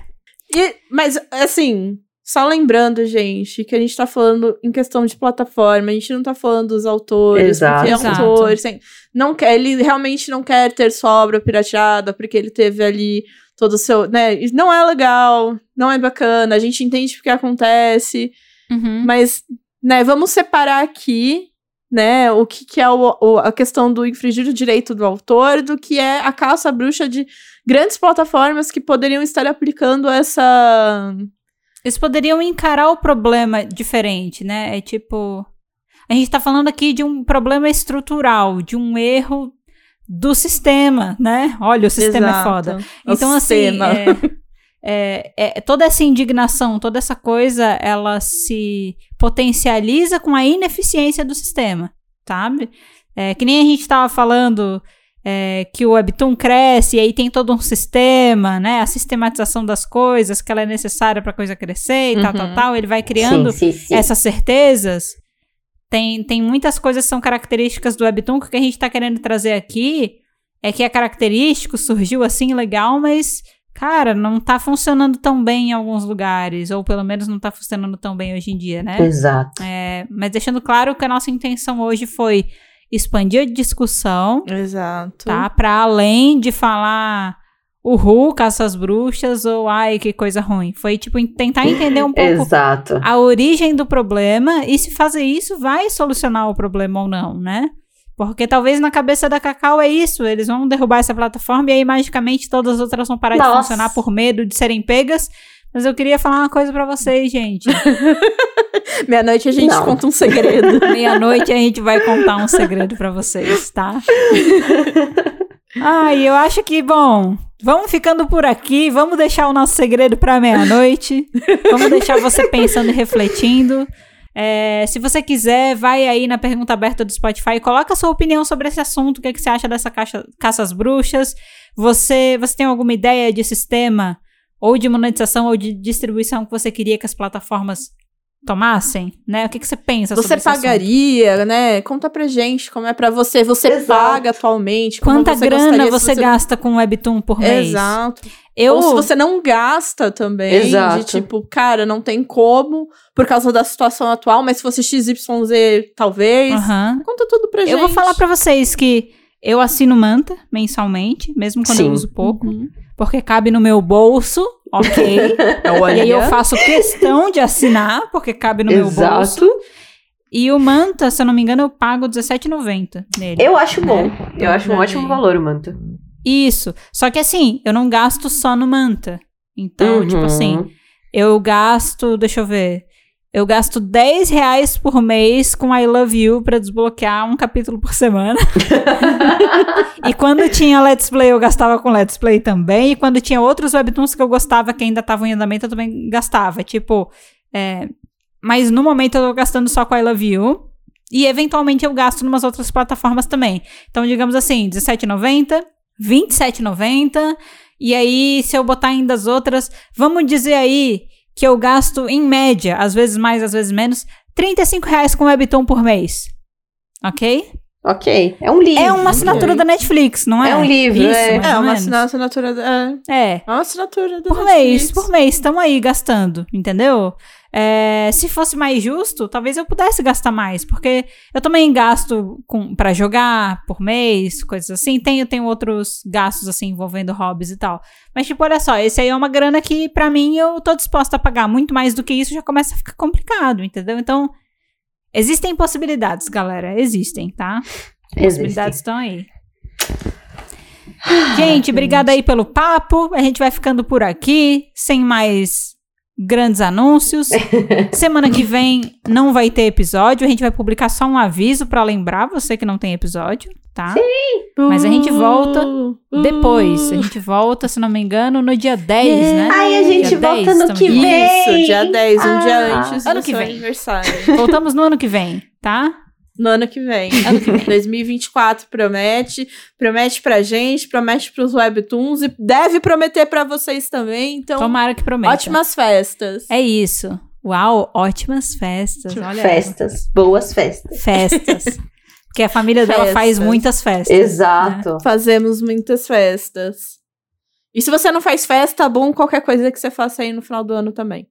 E- mas, assim, só lembrando, gente, que a gente tá falando em questão de plataforma, a gente não tá falando dos autores,
Exato.
porque é um autor, assim, não quer, ele realmente não quer ter sua obra pirateada, porque ele teve ali todo o seu, né, não é legal, não é bacana, a gente entende porque acontece,
Uhum.
mas, né, vamos separar aqui, né, o que, que é o, o- a questão do infringir o direito do autor do que é a caça à bruxa de grandes plataformas que poderiam estar aplicando essa...
Eles poderiam encarar o problema diferente, né? É tipo. A gente tá falando aqui de um problema estrutural, de um erro do sistema, né? Olha, o sistema é
Exato.
foda.
O
Então, assim,
sistema.
é, é, é, toda essa indignação, toda essa coisa, ela se potencializa com a ineficiência do sistema, sabe? É, que nem a gente tava falando é, que o Webtoon cresce e aí tem todo um sistema, né? A sistematização das coisas, que ela é necessária pra coisa crescer e tal, tal,
Uhum.
tal. Ele vai criando
sim, sim, sim.
essas certezas. Tem, tem muitas coisas que são características do Webtoon que o que a gente tá querendo trazer aqui é que é característico, surgiu assim legal, mas, cara, não tá funcionando tão bem em alguns lugares, ou pelo menos não tá funcionando tão bem hoje em dia, né?
Exato.
É, mas deixando claro que a nossa intenção hoje foi expandir a discussão,
Exato.
tá? Pra além de falar uhul, caça às bruxas, ou ai, que coisa ruim. Foi, tipo, tentar entender um pouco
Exato.
a origem do problema e se fazer isso vai solucionar o problema ou não, né? Porque talvez na cabeça da Cacau é isso, eles vão derrubar essa plataforma e aí magicamente todas as outras vão parar de
Nossa.
funcionar por medo de serem pegas. Mas eu queria falar uma coisa pra vocês, gente.
Meia-noite a gente
Não.
conta um segredo.
Meia-noite a gente vai contar um segredo pra vocês, tá? Ai, eu acho que, bom, vamos ficando por aqui, vamos deixar o nosso segredo pra meia-noite. Vamos deixar você pensando e refletindo. É, se você quiser, vai aí na pergunta aberta do Spotify, coloca a sua opinião sobre esse assunto, o que, é que você acha dessa caixa, caça às bruxas. Você, você tem alguma ideia de sistema ou de monetização ou de distribuição que você queria que as plataformas tomassem, né? O que, que você pensa sobre
Você
esse assunto?
pagaria, né? Conta pra gente como é pra você. Você
Exato.
paga atualmente. como
Quanta
você
grana
gostaria
você
se
gasta com Webtoon por mês?
Exato.
Eu,
Ou se você não gasta também,
Exato.
de tipo, cara, não tem como por causa da situação atual, mas se fosse XYZ, talvez.
Aham.
Conta tudo pra gente.
eu vou falar pra vocês que eu assino Manta mensalmente, mesmo quando eu
Sim.
uso pouco,
Uhum.
Porque cabe no meu bolso, ok.
Olha.
e aí eu faço questão de assinar, porque cabe no meu bolso.
Exato.
E o Manta, se eu não me engano, eu pago R$17,90 nele.
Eu acho bom. Eu acho um ótimo valor o manto.
Isso. Só que assim, eu não gasto só no Manta. Então, tipo
Uhum.
assim, eu gasto, deixa eu ver. Eu gasto 10 reais por mês com I Love You pra desbloquear um capítulo por semana. e quando tinha Let's Play, eu gastava com Let's Play também. E quando tinha outros webtoons que eu gostava, que ainda estavam em andamento, eu também gastava. Tipo, é, mas no momento eu tô gastando só com I Love You. E eventualmente eu gasto em umas outras plataformas também. Então, digamos assim, R$17,90, R$27,90. E aí, se eu botar ainda as outras, vamos dizer aí que eu gasto, em média, às vezes mais, às vezes menos, 35 reais com Webtoon por mês. Ok?
Ok. É um livro.
É uma assinatura
ok.
da Netflix, não é?
É um livro,
Isso,
é.
mais
É, uma assinatura. da- É,
É.
é uma assinatura da
Por
Netflix.
mês, por mês, estamos aí gastando, entendeu? É, se fosse mais justo, talvez eu pudesse gastar mais, porque eu também gasto para jogar por mês, coisas assim. Tenho, tenho outros gastos assim envolvendo hobbies e tal. Mas, tipo, olha só, esse aí é uma grana que, pra mim, eu tô disposta a pagar. Muito mais do que isso já começa a ficar complicado, entendeu? Então, existem possibilidades, galera. Existem, tá? Possibilidades estão aí. Gente, obrigada aí pelo papo. A gente vai ficando por aqui, sem mais grandes anúncios. Semana que vem não vai ter episódio. A gente vai publicar só um aviso pra lembrar você que não tem episódio, tá? Mas a gente volta
Uh,
Depois. A gente volta, se não me engano, no dia 10, né?
Ai, a gente
Dia
volta
10,
no que vem.
Isso, dia 10, um dia
Ah.
antes
Ano
do
que
seu
vem.
aniversário.
Voltamos no ano que vem, tá?
No ano que vem. Ano que vem. 2024 promete. Promete pra gente, promete pros webtoons e deve prometer pra vocês também. Então,
Tomara que prometa.
ótimas festas.
É isso. Uau, ótimas festas. Olha ela.
Festas. Boas festas.
Festas. Porque a família dela faz
Festas.
muitas festas. né?
Exato.
Fazemos muitas festas. E se você não faz festa, tá bom qualquer coisa que você faça aí no final do ano também.